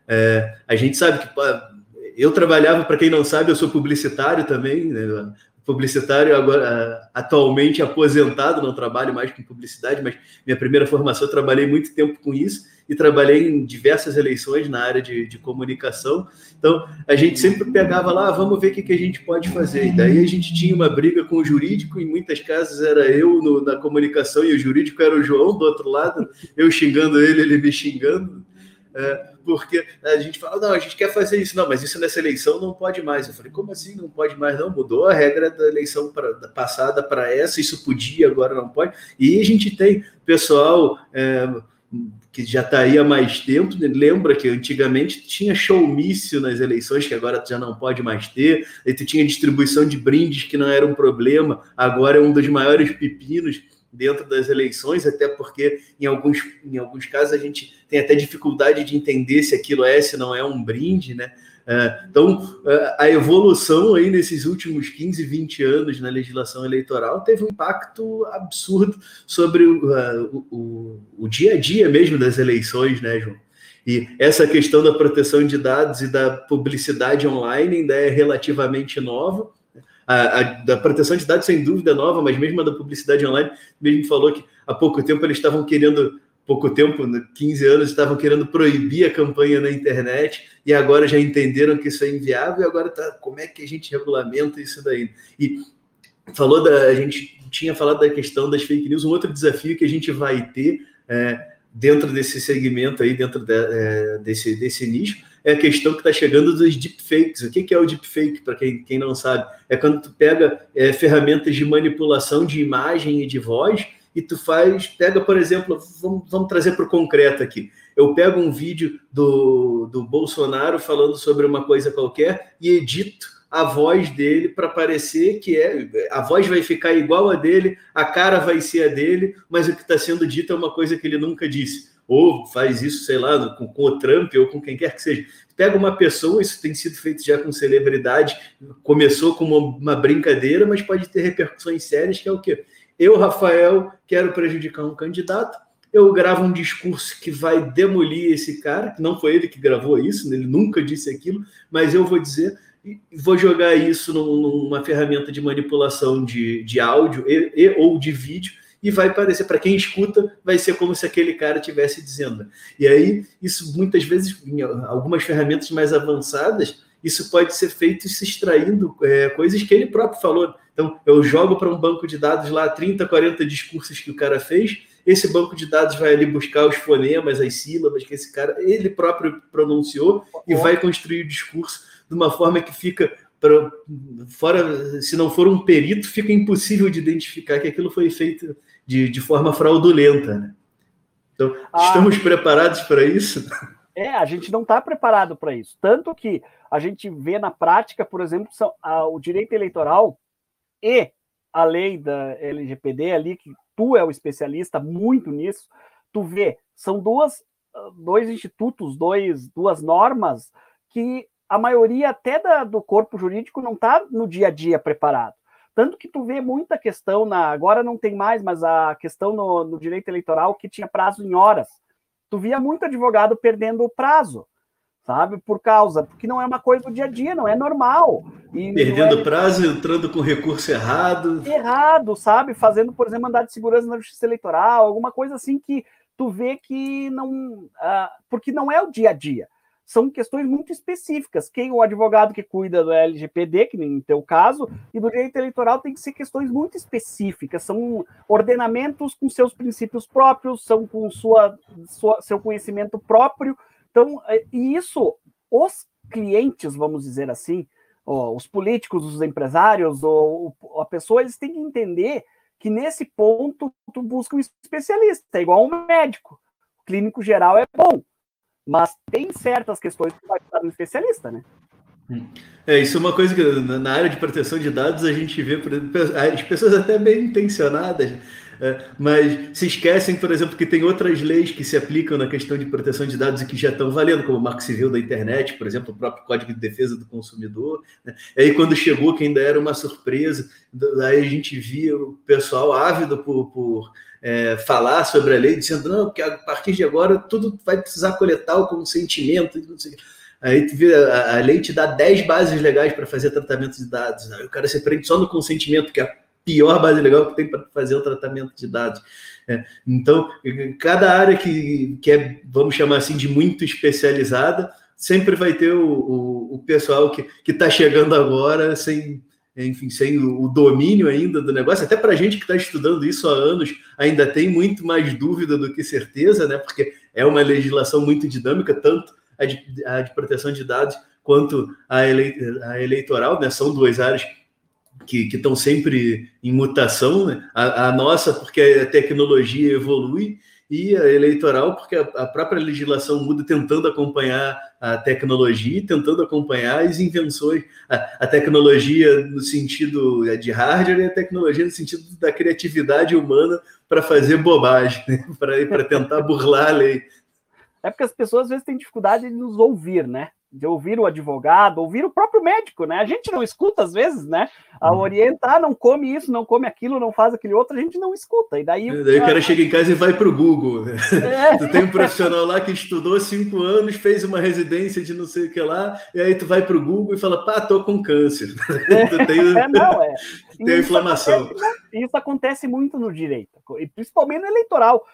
Speaker 1: é, a gente sabe que eu trabalhava, para quem não sabe, eu sou publicitário também, né? Publicitário agora atualmente aposentado, não trabalho mais com publicidade, mas minha primeira formação eu trabalhei muito tempo com isso e trabalhei em diversas eleições na área de, de comunicação. Então, a gente sempre pegava lá, ah, vamos ver o que, que a gente pode fazer. E daí a gente tinha uma briga com o jurídico, em muitas casas era eu no, na comunicação e o jurídico era o João do outro lado, eu xingando ele, ele me xingando. É, porque a gente fala, não, a gente quer fazer isso, não, mas isso nessa eleição não pode mais. Eu falei, como assim não pode mais? Não, mudou a regra da eleição pra, da passada para essa, isso podia, agora não pode. E a gente tem pessoal. É, que já está aí há mais tempo, né? lembra que antigamente tinha showmício nas eleições, que agora já não pode mais ter, e tu tinha distribuição de brindes que não era um problema, agora é um dos maiores pepinos dentro das eleições, até porque em alguns, em alguns casos a gente tem até dificuldade de entender se aquilo é, se não é um brinde, né? É, então, é, a evolução aí nesses últimos 15, 20 anos na legislação eleitoral teve um impacto absurdo sobre o, é, o, o dia a dia mesmo das eleições, né, João? E essa questão da proteção de dados e da publicidade online ainda é relativamente nova. A, a, da proteção de dados, sem dúvida, é nova, mas mesmo a da publicidade online, mesmo falou que há pouco tempo eles estavam querendo pouco tempo, 15 anos, estavam querendo proibir a campanha na internet e agora já entenderam que isso é inviável e agora tá, como é que a gente regulamenta isso daí? E falou da, a gente tinha falado da questão das fake news, um outro desafio que a gente vai ter é, dentro desse segmento aí, dentro de, é, desse, desse nicho, é a questão que está chegando dos deepfakes. O que, é o deepfake, para quem, quem não sabe? É quando tu pega é, ferramentas de manipulação de imagem e de voz e tu faz, pega, por exemplo, vamos, vamos trazer para o concreto aqui. Eu pego um vídeo do, do Bolsonaro falando sobre uma coisa qualquer e edito a voz dele para parecer que é. A voz vai ficar igual a dele, a cara vai ser a dele, mas o que está sendo dito é uma coisa que ele nunca disse. Ou faz isso, sei lá, com, com o Trump ou com quem quer que seja. Pega uma pessoa, isso tem sido feito já com celebridade, começou com uma, uma brincadeira, mas pode ter repercussões sérias, que é o quê? Eu, Rafael, quero prejudicar um candidato. eu gravo um discurso que vai demolir esse cara, que não foi ele que gravou isso, né? ele nunca disse aquilo, mas eu vou dizer, vou jogar isso numa ferramenta de manipulação de, de áudio e, e, ou de vídeo, e vai parecer, para quem escuta, vai ser como se aquele cara estivesse dizendo. E aí, isso muitas vezes, em algumas ferramentas mais avançadas, isso pode ser feito se extraindo é, coisas que ele próprio falou. Então, eu jogo para um banco de dados lá 30, 40 discursos que o cara fez, esse banco de dados vai ali buscar os fonemas, as sílabas que esse cara, ele próprio pronunciou e vai construir o discurso de uma forma que fica pra, fora, se não for um perito, fica impossível de identificar que aquilo foi feito de, de forma fraudulenta. Né? Então, ah, estamos preparados para isso?
Speaker 2: É, a gente não está preparado para isso. Tanto que a gente vê na prática, por exemplo, são, a, o direito eleitoral e a lei da LGPD ali, que tu é o especialista muito nisso, tu vê, são duas, dois institutos, dois, duas normas que a maioria até da, do corpo jurídico não está no dia a dia preparado. Tanto que tu vê muita questão na. Agora não tem mais, mas a questão no, no direito eleitoral que tinha prazo em horas. Tu via muito advogado perdendo o prazo sabe? Por causa, porque não é uma coisa do dia a dia, não é normal.
Speaker 1: E Perdendo é... prazo, entrando com recurso errado.
Speaker 2: Errado, sabe? Fazendo, por exemplo, mandado de segurança na justiça eleitoral, alguma coisa assim que tu vê que não. Uh, porque não é o dia a dia. São questões muito específicas. Quem o advogado que cuida do LGPD, que nem no teu caso, e do direito eleitoral tem que ser questões muito específicas. São ordenamentos com seus princípios próprios, são com sua, sua seu conhecimento próprio então, é, e isso, os clientes, vamos dizer assim, os políticos, os empresários, ou a pessoa, eles têm que entender que nesse ponto tu busca um especialista, é igual um médico. O clínico geral é bom, mas tem certas questões que vai estar no especialista, né?
Speaker 1: É, isso é uma coisa que na área de proteção de dados a gente vê as pessoas até bem intencionadas é, mas se esquecem, por exemplo, que tem outras leis que se aplicam na questão de proteção de dados e que já estão valendo, como o Marco Civil da Internet, por exemplo, o próprio Código de Defesa do Consumidor. Né? E aí, quando chegou, que ainda era uma surpresa, aí a gente via o pessoal ávido por, por é, falar sobre a lei, dizendo não, que a partir de agora tudo vai precisar coletar o consentimento. Aí tu vê, a, a lei te dá 10 bases legais para fazer tratamento de dados. Aí o cara se prende só no consentimento, que é pior base legal que tem para fazer o tratamento de dados. É, então, cada área que, que é, vamos chamar assim, de muito especializada, sempre vai ter o, o, o pessoal que está chegando agora sem, enfim, sem o, domínio ainda do negócio. Até para a gente que está estudando isso há anos, ainda tem muito mais dúvida do que certeza, né? Porque é uma legislação muito dinâmica, tanto a de, a de proteção de dados quanto a, ele, a eleitoral, né? São duas áreas que estão sempre em mutação, né? a, a, nossa, porque a tecnologia evolui, eleitoral, porque a, a, própria legislação muda, tentando acompanhar a tecnologia, tentando acompanhar as invenções, a, a tecnologia no sentido é, de hardware e a tecnologia no sentido da criatividade humana para fazer bobagem, né? para tentar burlar a lei.
Speaker 2: É porque as pessoas às vezes têm dificuldade de nos ouvir, né? De ouvir o advogado, ouvir o próprio médico, né? A gente não escuta às vezes, né? A uhum. orientar, não come isso, não come aquilo, não faz aquele outro, a gente não escuta. E daí,
Speaker 1: daí o cara chega em casa e vai para o Google. Né? É. Tu tem um profissional lá que estudou cinco anos, fez uma residência de não sei o que lá, e aí tu vai para o Google e fala, pá, tô com câncer. É. tu tem, é, não, é. tem inflamação.
Speaker 2: Acontece, isso acontece muito no direito, e principalmente no eleitoral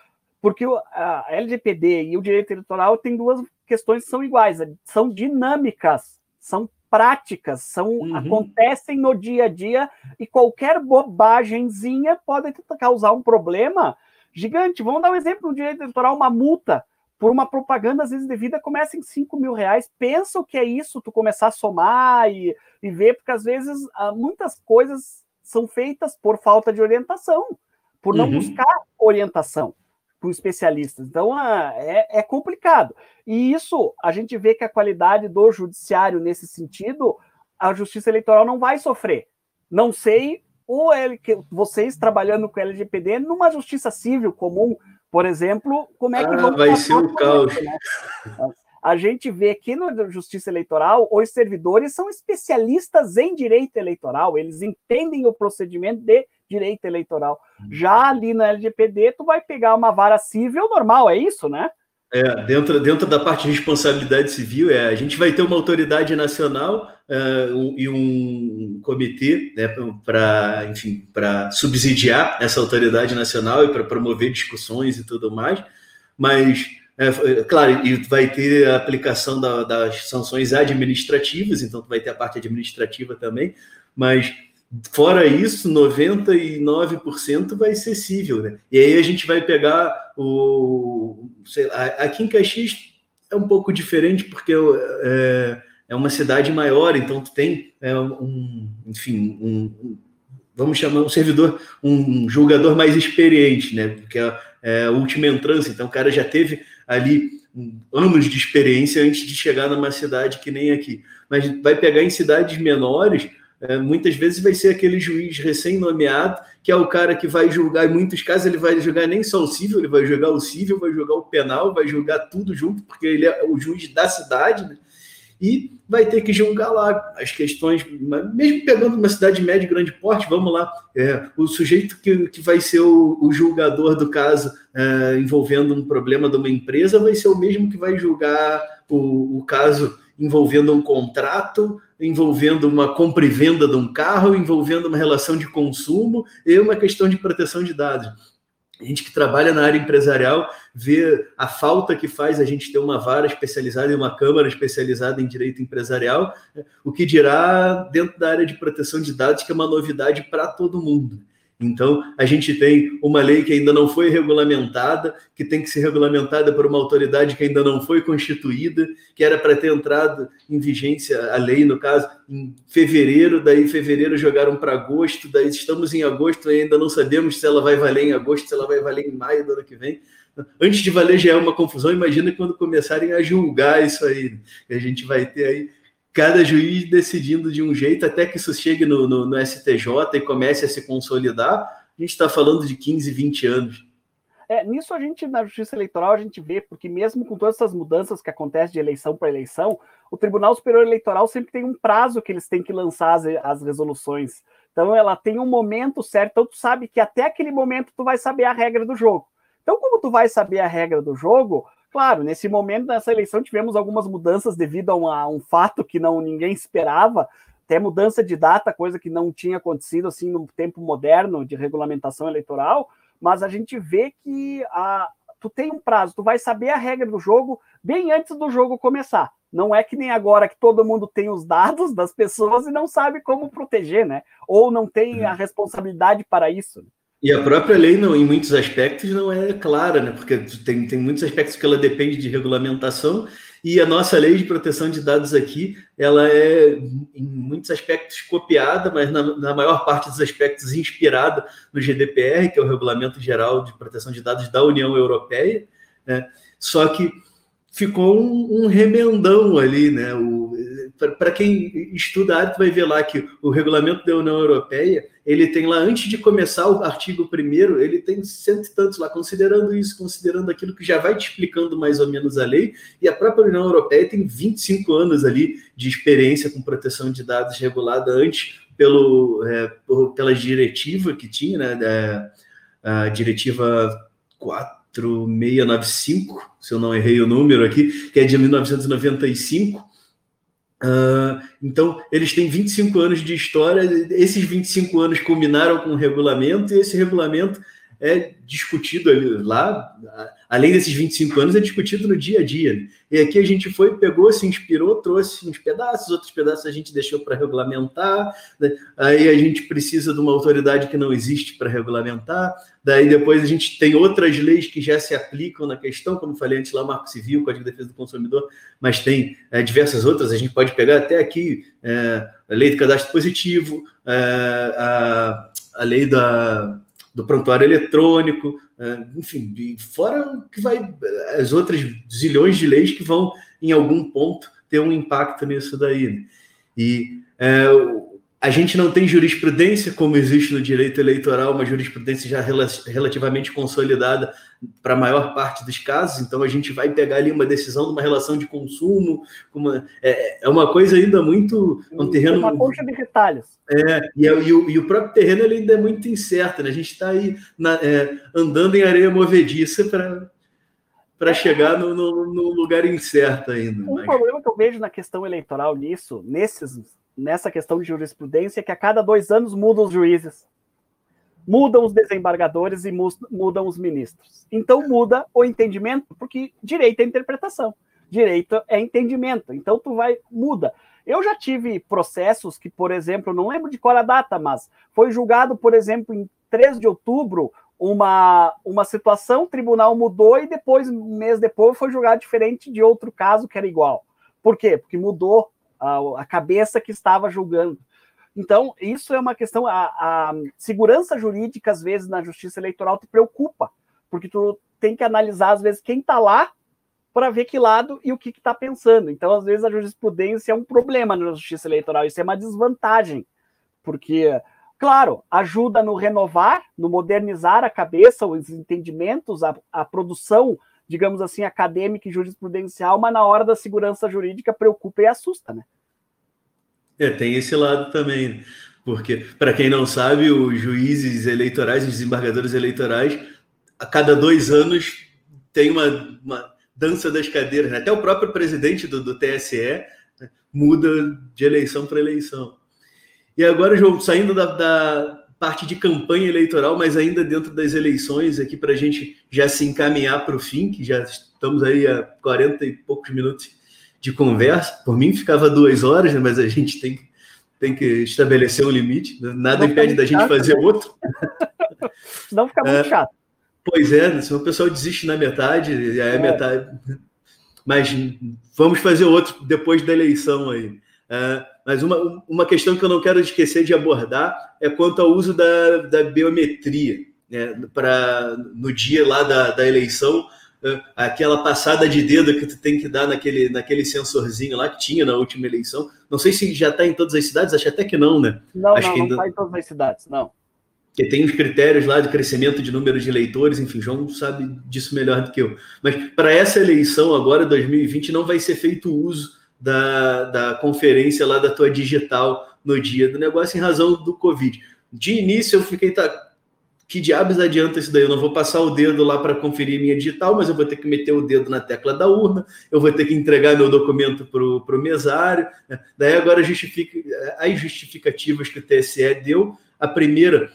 Speaker 2: porque a LGPD e o direito eleitoral têm duas questões que são iguais, são dinâmicas, são práticas, são uhum. acontecem no dia a dia e qualquer bobagemzinha pode causar um problema gigante. Vamos dar um exemplo no direito eleitoral, uma multa por uma propaganda, às vezes devida, começa em 5 mil reais. Pensa o que é isso, tu começar a somar e, e ver, porque às vezes ah, muitas coisas são feitas por falta de orientação, por não uhum. buscar orientação com especialistas. Então ah, é, é, complicado. E isso a gente vê que a qualidade do judiciário nesse sentido, a justiça eleitoral não vai sofrer. Não sei o L, vocês trabalhando com LGPD numa justiça civil comum, por exemplo, como é que
Speaker 1: ah, vai ser um caos. Né?
Speaker 2: A gente vê que na justiça eleitoral, os servidores são especialistas em direito eleitoral, eles entendem o procedimento de direito eleitoral. Uhum. Já ali na LGPD, tu vai pegar uma vara civil normal, é isso, né?
Speaker 1: É, dentro, dentro da parte de responsabilidade civil, é, a gente vai ter uma autoridade nacional uh, um, e um comitê né, para, enfim, para subsidiar essa autoridade nacional e para promover discussões e tudo mais, mas é, é, claro, e vai ter a aplicação da, das sanções administrativas, então vai ter a parte administrativa também, mas fora isso, 99% vai ser cível, né? E aí a gente vai pegar o. Lá, aqui em Caxias é um pouco diferente, porque é, é uma cidade maior, então tu tem é, um, enfim, um, um, vamos chamar um servidor, um julgador mais experiente, né? Porque é, é a última entrança, então o cara já teve ali anos de experiência antes de chegar numa cidade que nem aqui. Mas vai pegar em cidades menores, é, muitas vezes vai ser aquele juiz recém-nomeado, que é o cara que vai julgar, em muitos casos ele vai julgar nem só o civil, ele vai julgar o civil, vai julgar o penal, vai julgar tudo junto, porque ele é o juiz da cidade, né? e vai ter que julgar lá as questões, mesmo pegando uma cidade média grande porte, vamos lá, é, o sujeito que, que vai ser o, o julgador do caso é, envolvendo um problema de uma empresa vai ser o mesmo que vai julgar o, o caso envolvendo um contrato, envolvendo uma compra e venda de um carro, envolvendo uma relação de consumo e uma questão de proteção de dados a gente que trabalha na área empresarial vê a falta que faz a gente ter uma vara especializada e uma câmara especializada em direito empresarial, né? o que dirá dentro da área de proteção de dados, que é uma novidade para todo mundo. Então, a gente tem uma lei que ainda não foi regulamentada, que tem que ser regulamentada por uma autoridade que ainda não foi constituída, que era para ter entrado em vigência a lei, no caso, em fevereiro, daí fevereiro jogaram para agosto, daí estamos em agosto e ainda não sabemos se ela vai valer em agosto, se ela vai valer em maio do ano que vem. Antes de valer já é uma confusão, imagina quando começarem a julgar isso aí. A gente vai ter aí cada juiz decidindo de um jeito até que isso chegue no, no, no STJ e comece a se consolidar, a gente está falando de 15, 20 anos.
Speaker 2: É, nisso a gente, na justiça eleitoral, a gente vê, porque mesmo com todas essas mudanças que acontecem de eleição para eleição, o Tribunal Superior Eleitoral sempre tem um prazo que eles têm que lançar as, as resoluções. Então ela tem um momento certo, então tu sabe que até aquele momento tu vai saber a regra do jogo. Então, como tu vai saber a regra do jogo, Claro, nesse momento, nessa eleição, tivemos algumas mudanças devido a, uma, a um fato que não ninguém esperava, até mudança de data, coisa que não tinha acontecido assim no tempo moderno de regulamentação eleitoral, mas a gente vê que a, tu tem um prazo, tu vai saber a regra do jogo bem antes do jogo começar. Não é que nem agora que todo mundo tem os dados das pessoas e não sabe como proteger, né? Ou não tem a responsabilidade para isso.
Speaker 1: E a própria lei, não, em muitos aspectos, não é clara, né? porque tem, tem muitos aspectos que ela depende de regulamentação, e a nossa lei de proteção de dados aqui, ela é, em muitos aspectos, copiada, mas na, na maior parte dos aspectos inspirada no GDPR, que é o Regulamento Geral de Proteção de Dados da União Europeia, né? só que ficou um, um remendão ali, né? Para quem estuda a área, vai ver lá que o regulamento da União Europeia ele tem lá, antes de começar o artigo primeiro, ele tem cento e tantos lá, considerando isso, considerando aquilo que já vai te explicando mais ou menos a lei, e a própria União Europeia tem 25 anos ali de experiência com proteção de dados regulada antes pelo, é, por, pela diretiva que tinha, né, a diretiva 4695, se eu não errei o número aqui, que é de 1995, Uh, então, eles têm 25 anos de história, esses 25 anos culminaram com o regulamento, e esse regulamento é discutido lá, além desses 25 anos, é discutido no dia a dia. E aqui a gente foi, pegou, se inspirou, trouxe uns pedaços, outros pedaços a gente deixou para regulamentar, né? aí a gente precisa de uma autoridade que não existe para regulamentar, daí depois a gente tem outras leis que já se aplicam na questão, como falei antes lá, Marco Civil, Código de Defesa do Consumidor, mas tem é, diversas outras, a gente pode pegar até aqui é, a lei do cadastro positivo, é, a, a lei da do prontuário eletrônico, é, enfim, fora que vai as outras zilhões de leis que vão, em algum ponto, ter um impacto nisso daí. Né? E é, a gente não tem jurisprudência como existe no direito eleitoral, uma jurisprudência já relativamente consolidada para a maior parte dos casos, então a gente vai pegar ali uma decisão de uma relação de consumo, uma, é, é uma coisa ainda muito. Um terreno.
Speaker 2: Uma concha de retalhos.
Speaker 1: É, e, é, e, o, e o próprio terreno ele ainda é muito incerto, né? A gente está aí na, é, andando em areia movediça para para chegar no, no, no, lugar incerto ainda.
Speaker 2: Um mas... problema que eu vejo na questão eleitoral nisso, nesses nessa questão de jurisprudência que a cada dois anos mudam os juízes, mudam os desembargadores e mudam os ministros. Então muda o entendimento, porque direito é interpretação, direito é entendimento. Então tu vai muda. Eu já tive processos que, por exemplo, não lembro de qual a data, mas foi julgado, por exemplo, em 3 de outubro, uma, uma situação, o tribunal mudou e depois, um mês depois, foi julgado diferente de outro caso que era igual. Por quê? Porque mudou a, a cabeça que estava julgando. Então, isso é uma questão. A, a, segurança jurídica, às vezes, na justiça eleitoral te preocupa, porque tu tem que analisar, às vezes, quem está lá para ver que lado e o que está pensando. Então, às vezes, a jurisprudência é um problema na justiça eleitoral, isso é uma desvantagem, porque, claro, ajuda no renovar, no modernizar a cabeça, os entendimentos, a, a produção digamos assim, acadêmica e jurisprudencial, mas na hora da segurança jurídica preocupa e assusta, né?
Speaker 1: É, tem esse lado também, porque, para quem não sabe, os juízes eleitorais, os desembargadores eleitorais, a cada dois anos tem uma, uma dança das cadeiras, né? até o próprio presidente do, do TSE né, muda de eleição para eleição. E agora, João, saindo da, da parte de campanha eleitoral, mas ainda dentro das eleições, aqui para a gente já se encaminhar para o fim, que já estamos aí a 40 e poucos minutos de conversa. Por mim, ficava duas horas, né, mas a gente tem que, tem que estabelecer um limite. Nada Não impede da gente chato, fazer né? outro.
Speaker 2: Não fica muito é, chato.
Speaker 1: Pois é, se o pessoal desiste na metade, já é, é metade. Mas vamos fazer outro depois da eleição aí. É, mas uma, uma questão que eu não quero esquecer de abordar é quanto ao uso da, da biometria. Né, para no dia lá da, da eleição, uh, aquela passada de dedo que tu tem que dar naquele, naquele sensorzinho lá que tinha na última eleição. Não sei se já está em todas as cidades, acho até que não, né?
Speaker 2: Não,
Speaker 1: acho
Speaker 2: não,
Speaker 1: que
Speaker 2: ainda... não está em todas as cidades, não.
Speaker 1: Porque tem os critérios lá de crescimento de número de eleitores, enfim, João sabe disso melhor do que eu. Mas para essa eleição agora, 2020, não vai ser feito uso da, da conferência lá da tua digital no dia do negócio em razão do Covid. De início eu fiquei, tá, que diabos adianta isso daí? Eu não vou passar o dedo lá para conferir minha digital, mas eu vou ter que meter o dedo na tecla da urna, eu vou ter que entregar meu documento para o mesário. Né? Daí agora justifica as justificativas que o TSE deu. A primeira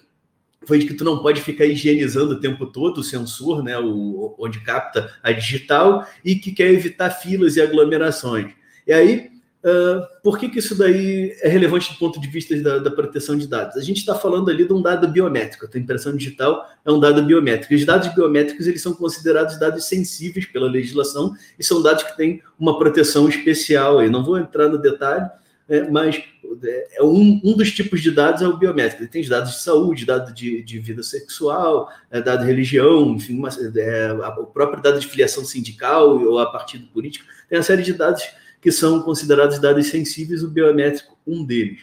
Speaker 1: foi de que tu não pode ficar higienizando o tempo todo o sensor, né, o, onde capta a digital, e que quer evitar filas e aglomerações. E aí, uh, por que, que isso daí é relevante do ponto de vista da, da proteção de dados? A gente está falando ali de um dado biométrico, a impressão digital é um dado biométrico. Os dados biométricos eles são considerados dados sensíveis pela legislação e são dados que têm uma proteção especial. Eu não vou entrar no detalhe, é, mas é um, um dos tipos de dados é o biométrico. Tem dados de saúde, dado de, de vida sexual, é, dado de religião, enfim, uma, é, o próprio dado de filiação sindical ou a partido político. Tem uma série de dados que são considerados dados sensíveis, o biométrico um deles.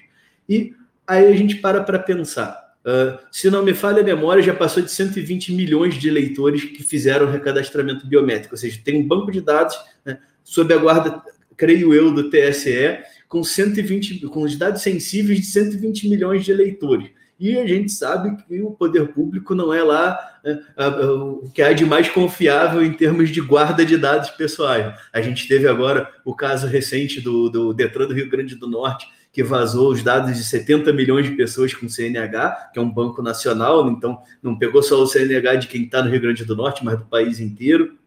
Speaker 1: E aí a gente para para pensar. Uh, se não me falha a memória, já passou de 120 milhões de eleitores que fizeram recadastramento biométrico, ou seja, tem um banco de dados né, sob a guarda, creio eu, do TSE, com 120, com os dados sensíveis de 120 milhões de eleitores. E a gente sabe que o poder público não é lá é, o que há de mais confiável em termos de guarda de dados pessoais. A gente teve agora o caso recente do, do Detran do Rio Grande do Norte, que vazou os dados de 70 milhões de pessoas com CNH, que é um banco nacional, então não pegou só o CNH de quem está no Rio Grande do Norte, mas do país inteiro.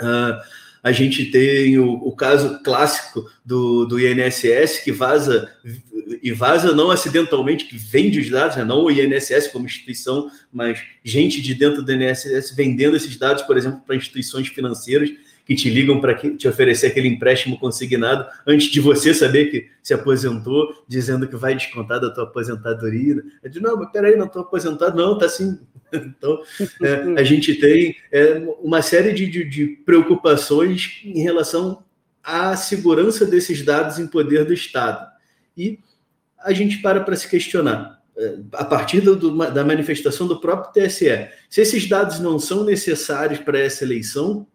Speaker 1: Uh, a gente tem o, o, caso clássico do, do INSS, que vaza e vaza não acidentalmente, que vende os dados, né? não o INSS como instituição, mas gente de dentro do INSS vendendo esses dados, por exemplo, para instituições financeiras que te ligam para te oferecer aquele empréstimo consignado antes de você saber que se aposentou, dizendo que vai descontar da tua aposentadoria. Eu digo, não, mas peraí, não estou aposentado, não, tá assim. Então, é, a gente tem é, uma série de, de, de preocupações em relação à segurança desses dados em poder do Estado. E a gente para para se questionar, é, a partir do, da manifestação do próprio TSE, se esses dados não são necessários para essa eleição, é,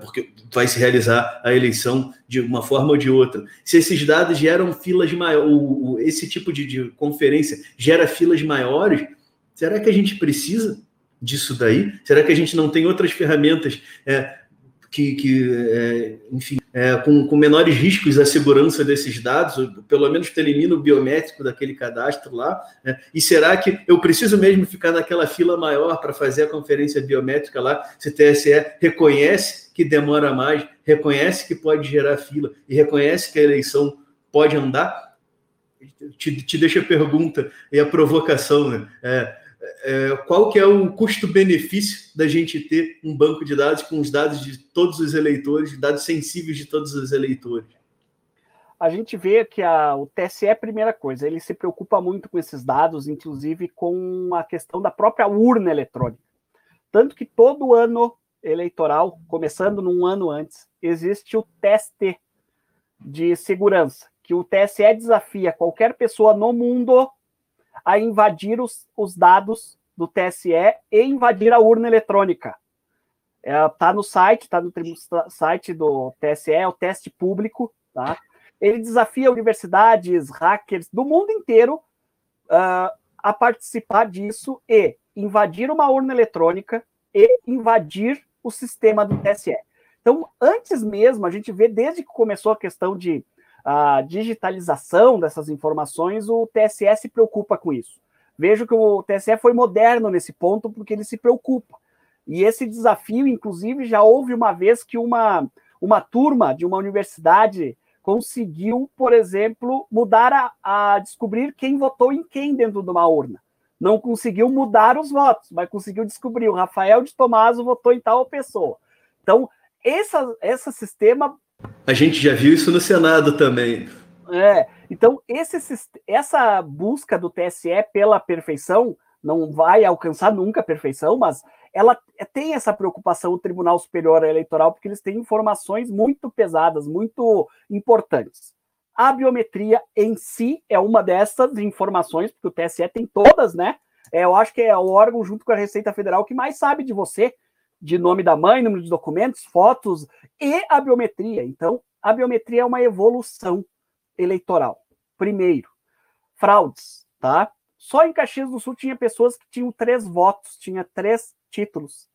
Speaker 1: porque vai se realizar a eleição de uma forma ou de outra, se esses dados geram filas maiores, esse tipo de, de conferência gera filas maiores, será que a gente precisa disso daí? Será que a gente não tem outras ferramentas é, que, que é, enfim, é, com, com, menores riscos à segurança desses dados, pelo menos elimina o biométrico daquele cadastro lá? Né? E será que eu preciso mesmo ficar naquela fila maior para fazer a conferência biométrica lá, se o TSE reconhece que demora mais, reconhece que pode gerar fila e reconhece que a eleição pode andar? Te, te deixa a pergunta e a provocação, né? É, é, qual que é o custo-benefício da gente ter um banco de dados com os dados de todos os eleitores, dados sensíveis de todos os eleitores?
Speaker 2: A gente vê que a, o TSE é primeira coisa, ele se preocupa muito com esses dados, inclusive com a questão da própria urna eletrônica. Tanto que todo ano eleitoral, começando num ano antes, existe o teste de segurança, que o TSE desafia qualquer pessoa no mundo a invadir os, os dados do TSE e invadir a urna eletrônica. Está é, tá no site, está no site do TSE, é o teste público. Tá? Ele desafia universidades, hackers do mundo inteiro uh, a participar disso e invadir uma urna eletrônica e invadir o sistema do TSE. Então, antes mesmo, a gente vê desde que começou a questão de a digitalização dessas informações, o TSE se preocupa com isso. Vejo que o TSE foi moderno nesse ponto porque ele se preocupa. E esse desafio, inclusive, já houve uma vez que uma, uma turma de uma universidade conseguiu, por exemplo, mudar a, a descobrir quem votou em quem dentro de uma urna. Não conseguiu mudar os votos, mas conseguiu descobrir o Rafael de Tomaso votou em tal pessoa. Então, essa, esse sistema
Speaker 1: a gente já viu isso no Senado também.
Speaker 2: É, então esse, essa busca do TSE pela perfeição não vai alcançar nunca a perfeição, mas ela tem essa preocupação, o Tribunal Superior Eleitoral, porque eles têm informações muito pesadas, muito importantes. A biometria em si é uma dessas informações, porque o TSE tem todas, né? É, eu acho que é o órgão, junto com a Receita Federal, que mais sabe de você de nome da mãe, número de documentos, fotos e a biometria. Então, a biometria é uma evolução eleitoral. Primeiro, fraudes, tá? Só em Caxias do Sul tinha pessoas que tinham três votos, tinha três títulos.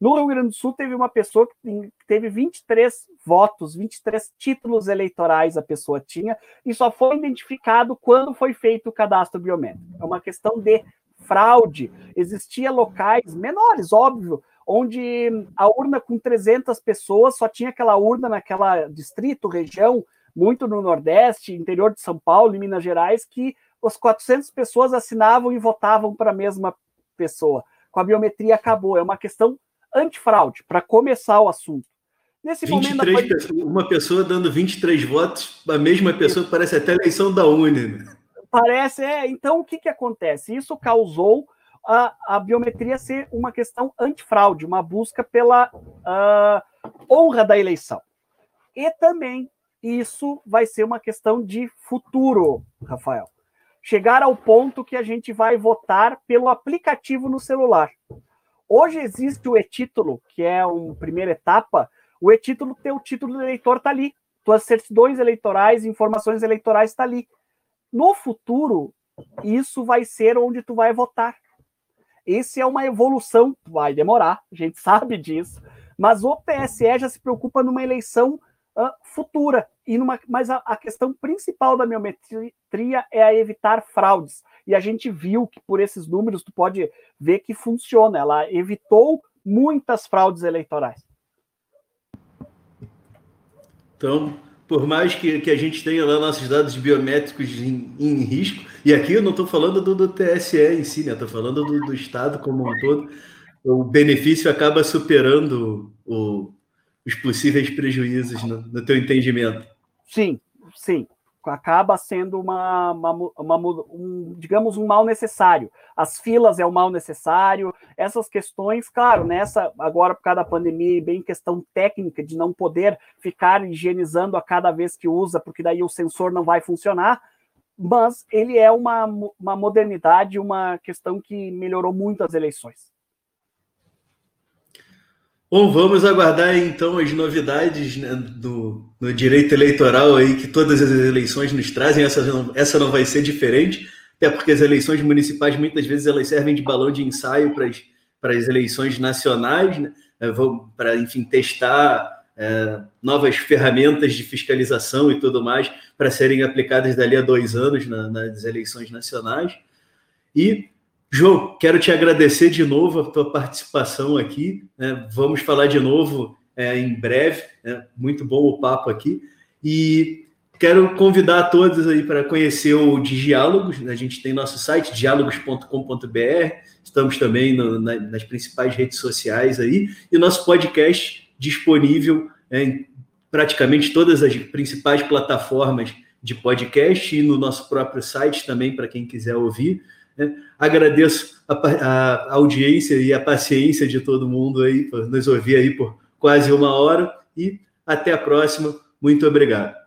Speaker 2: No Rio Grande do Sul teve uma pessoa que teve 23 votos, 23 títulos eleitorais a pessoa tinha, e só foi identificado quando foi feito o cadastro biométrico. É uma questão de fraude. Existia locais menores, óbvio, onde a urna com 300 pessoas só tinha aquela urna naquela distrito, região, muito no Nordeste, interior de São Paulo e Minas Gerais, que as 400 pessoas assinavam e votavam para a mesma pessoa. Com a biometria acabou. É uma questão antifraude, para começar o assunto.
Speaker 1: Nesse 23 momento, pessoas, uma pessoa dando 23 votos, a mesma pessoa parece até a eleição da UNE. Né?
Speaker 2: Parece, é. Então, o que, que acontece? Isso causou a, a biometria ser uma questão antifraude, uma busca pela uh, honra da eleição. E também isso vai ser uma questão de futuro, Rafael. Chegar ao ponto que a gente vai votar pelo aplicativo no celular. Hoje existe o e-título, que é uma primeira etapa. O e-título, teu título de eleitor está ali. Tuas certidões eleitorais, informações eleitorais está ali. No futuro, isso vai ser onde tu vai votar. Esse é uma evolução, vai demorar, a gente sabe disso, mas o TSE já se preocupa numa eleição uh, futura. E numa, mas a, a, questão principal da biometria é a evitar fraudes. E a gente viu que por esses números tu pode ver que funciona. Ela evitou muitas fraudes eleitorais.
Speaker 1: Então, por mais que, que a gente tenha lá nossos dados biométricos em, em risco, e aqui eu não estou falando do, do, TSE em si, né? Estou falando do, do, Estado como um todo. O benefício acaba superando o, os possíveis prejuízos no, no teu entendimento.
Speaker 2: Sim, sim acaba sendo uma, uma, uma um, digamos, um mal necessário. As filas é um mal necessário, essas questões, claro, nessa, agora por causa da pandemia, bem questão técnica de não poder ficar higienizando a cada vez que usa, porque daí o sensor não vai funcionar, mas ele é uma, uma modernidade, uma questão que melhorou muito as eleições.
Speaker 1: Bom, vamos aguardar então as novidades né, do, no direito eleitoral aí que todas as eleições nos trazem. Essa não, essa não vai ser diferente, até porque as eleições municipais muitas vezes elas servem de balão de ensaio para as, para as eleições nacionais, né? É, para enfim testar é, novas ferramentas de fiscalização e tudo mais para serem aplicadas dali a dois anos na, nas eleições nacionais. E João, quero te agradecer de novo a tua participação aqui. Né? Vamos falar de novo é, em breve. Né? Muito bom o papo aqui. E quero convidar todos aí para conhecer o Diálogos. Né? A gente tem nosso site, diálogos.com.br. Estamos também no, na, nas principais redes sociais aí. E nosso podcast disponível é, em praticamente todas as principais plataformas de podcast e no nosso próprio site também, para quem quiser ouvir. Né? Agradeço a, a, audiência e a paciência de todo mundo aí, por nos ouvir aí por quase uma hora e até a próxima. Muito obrigado.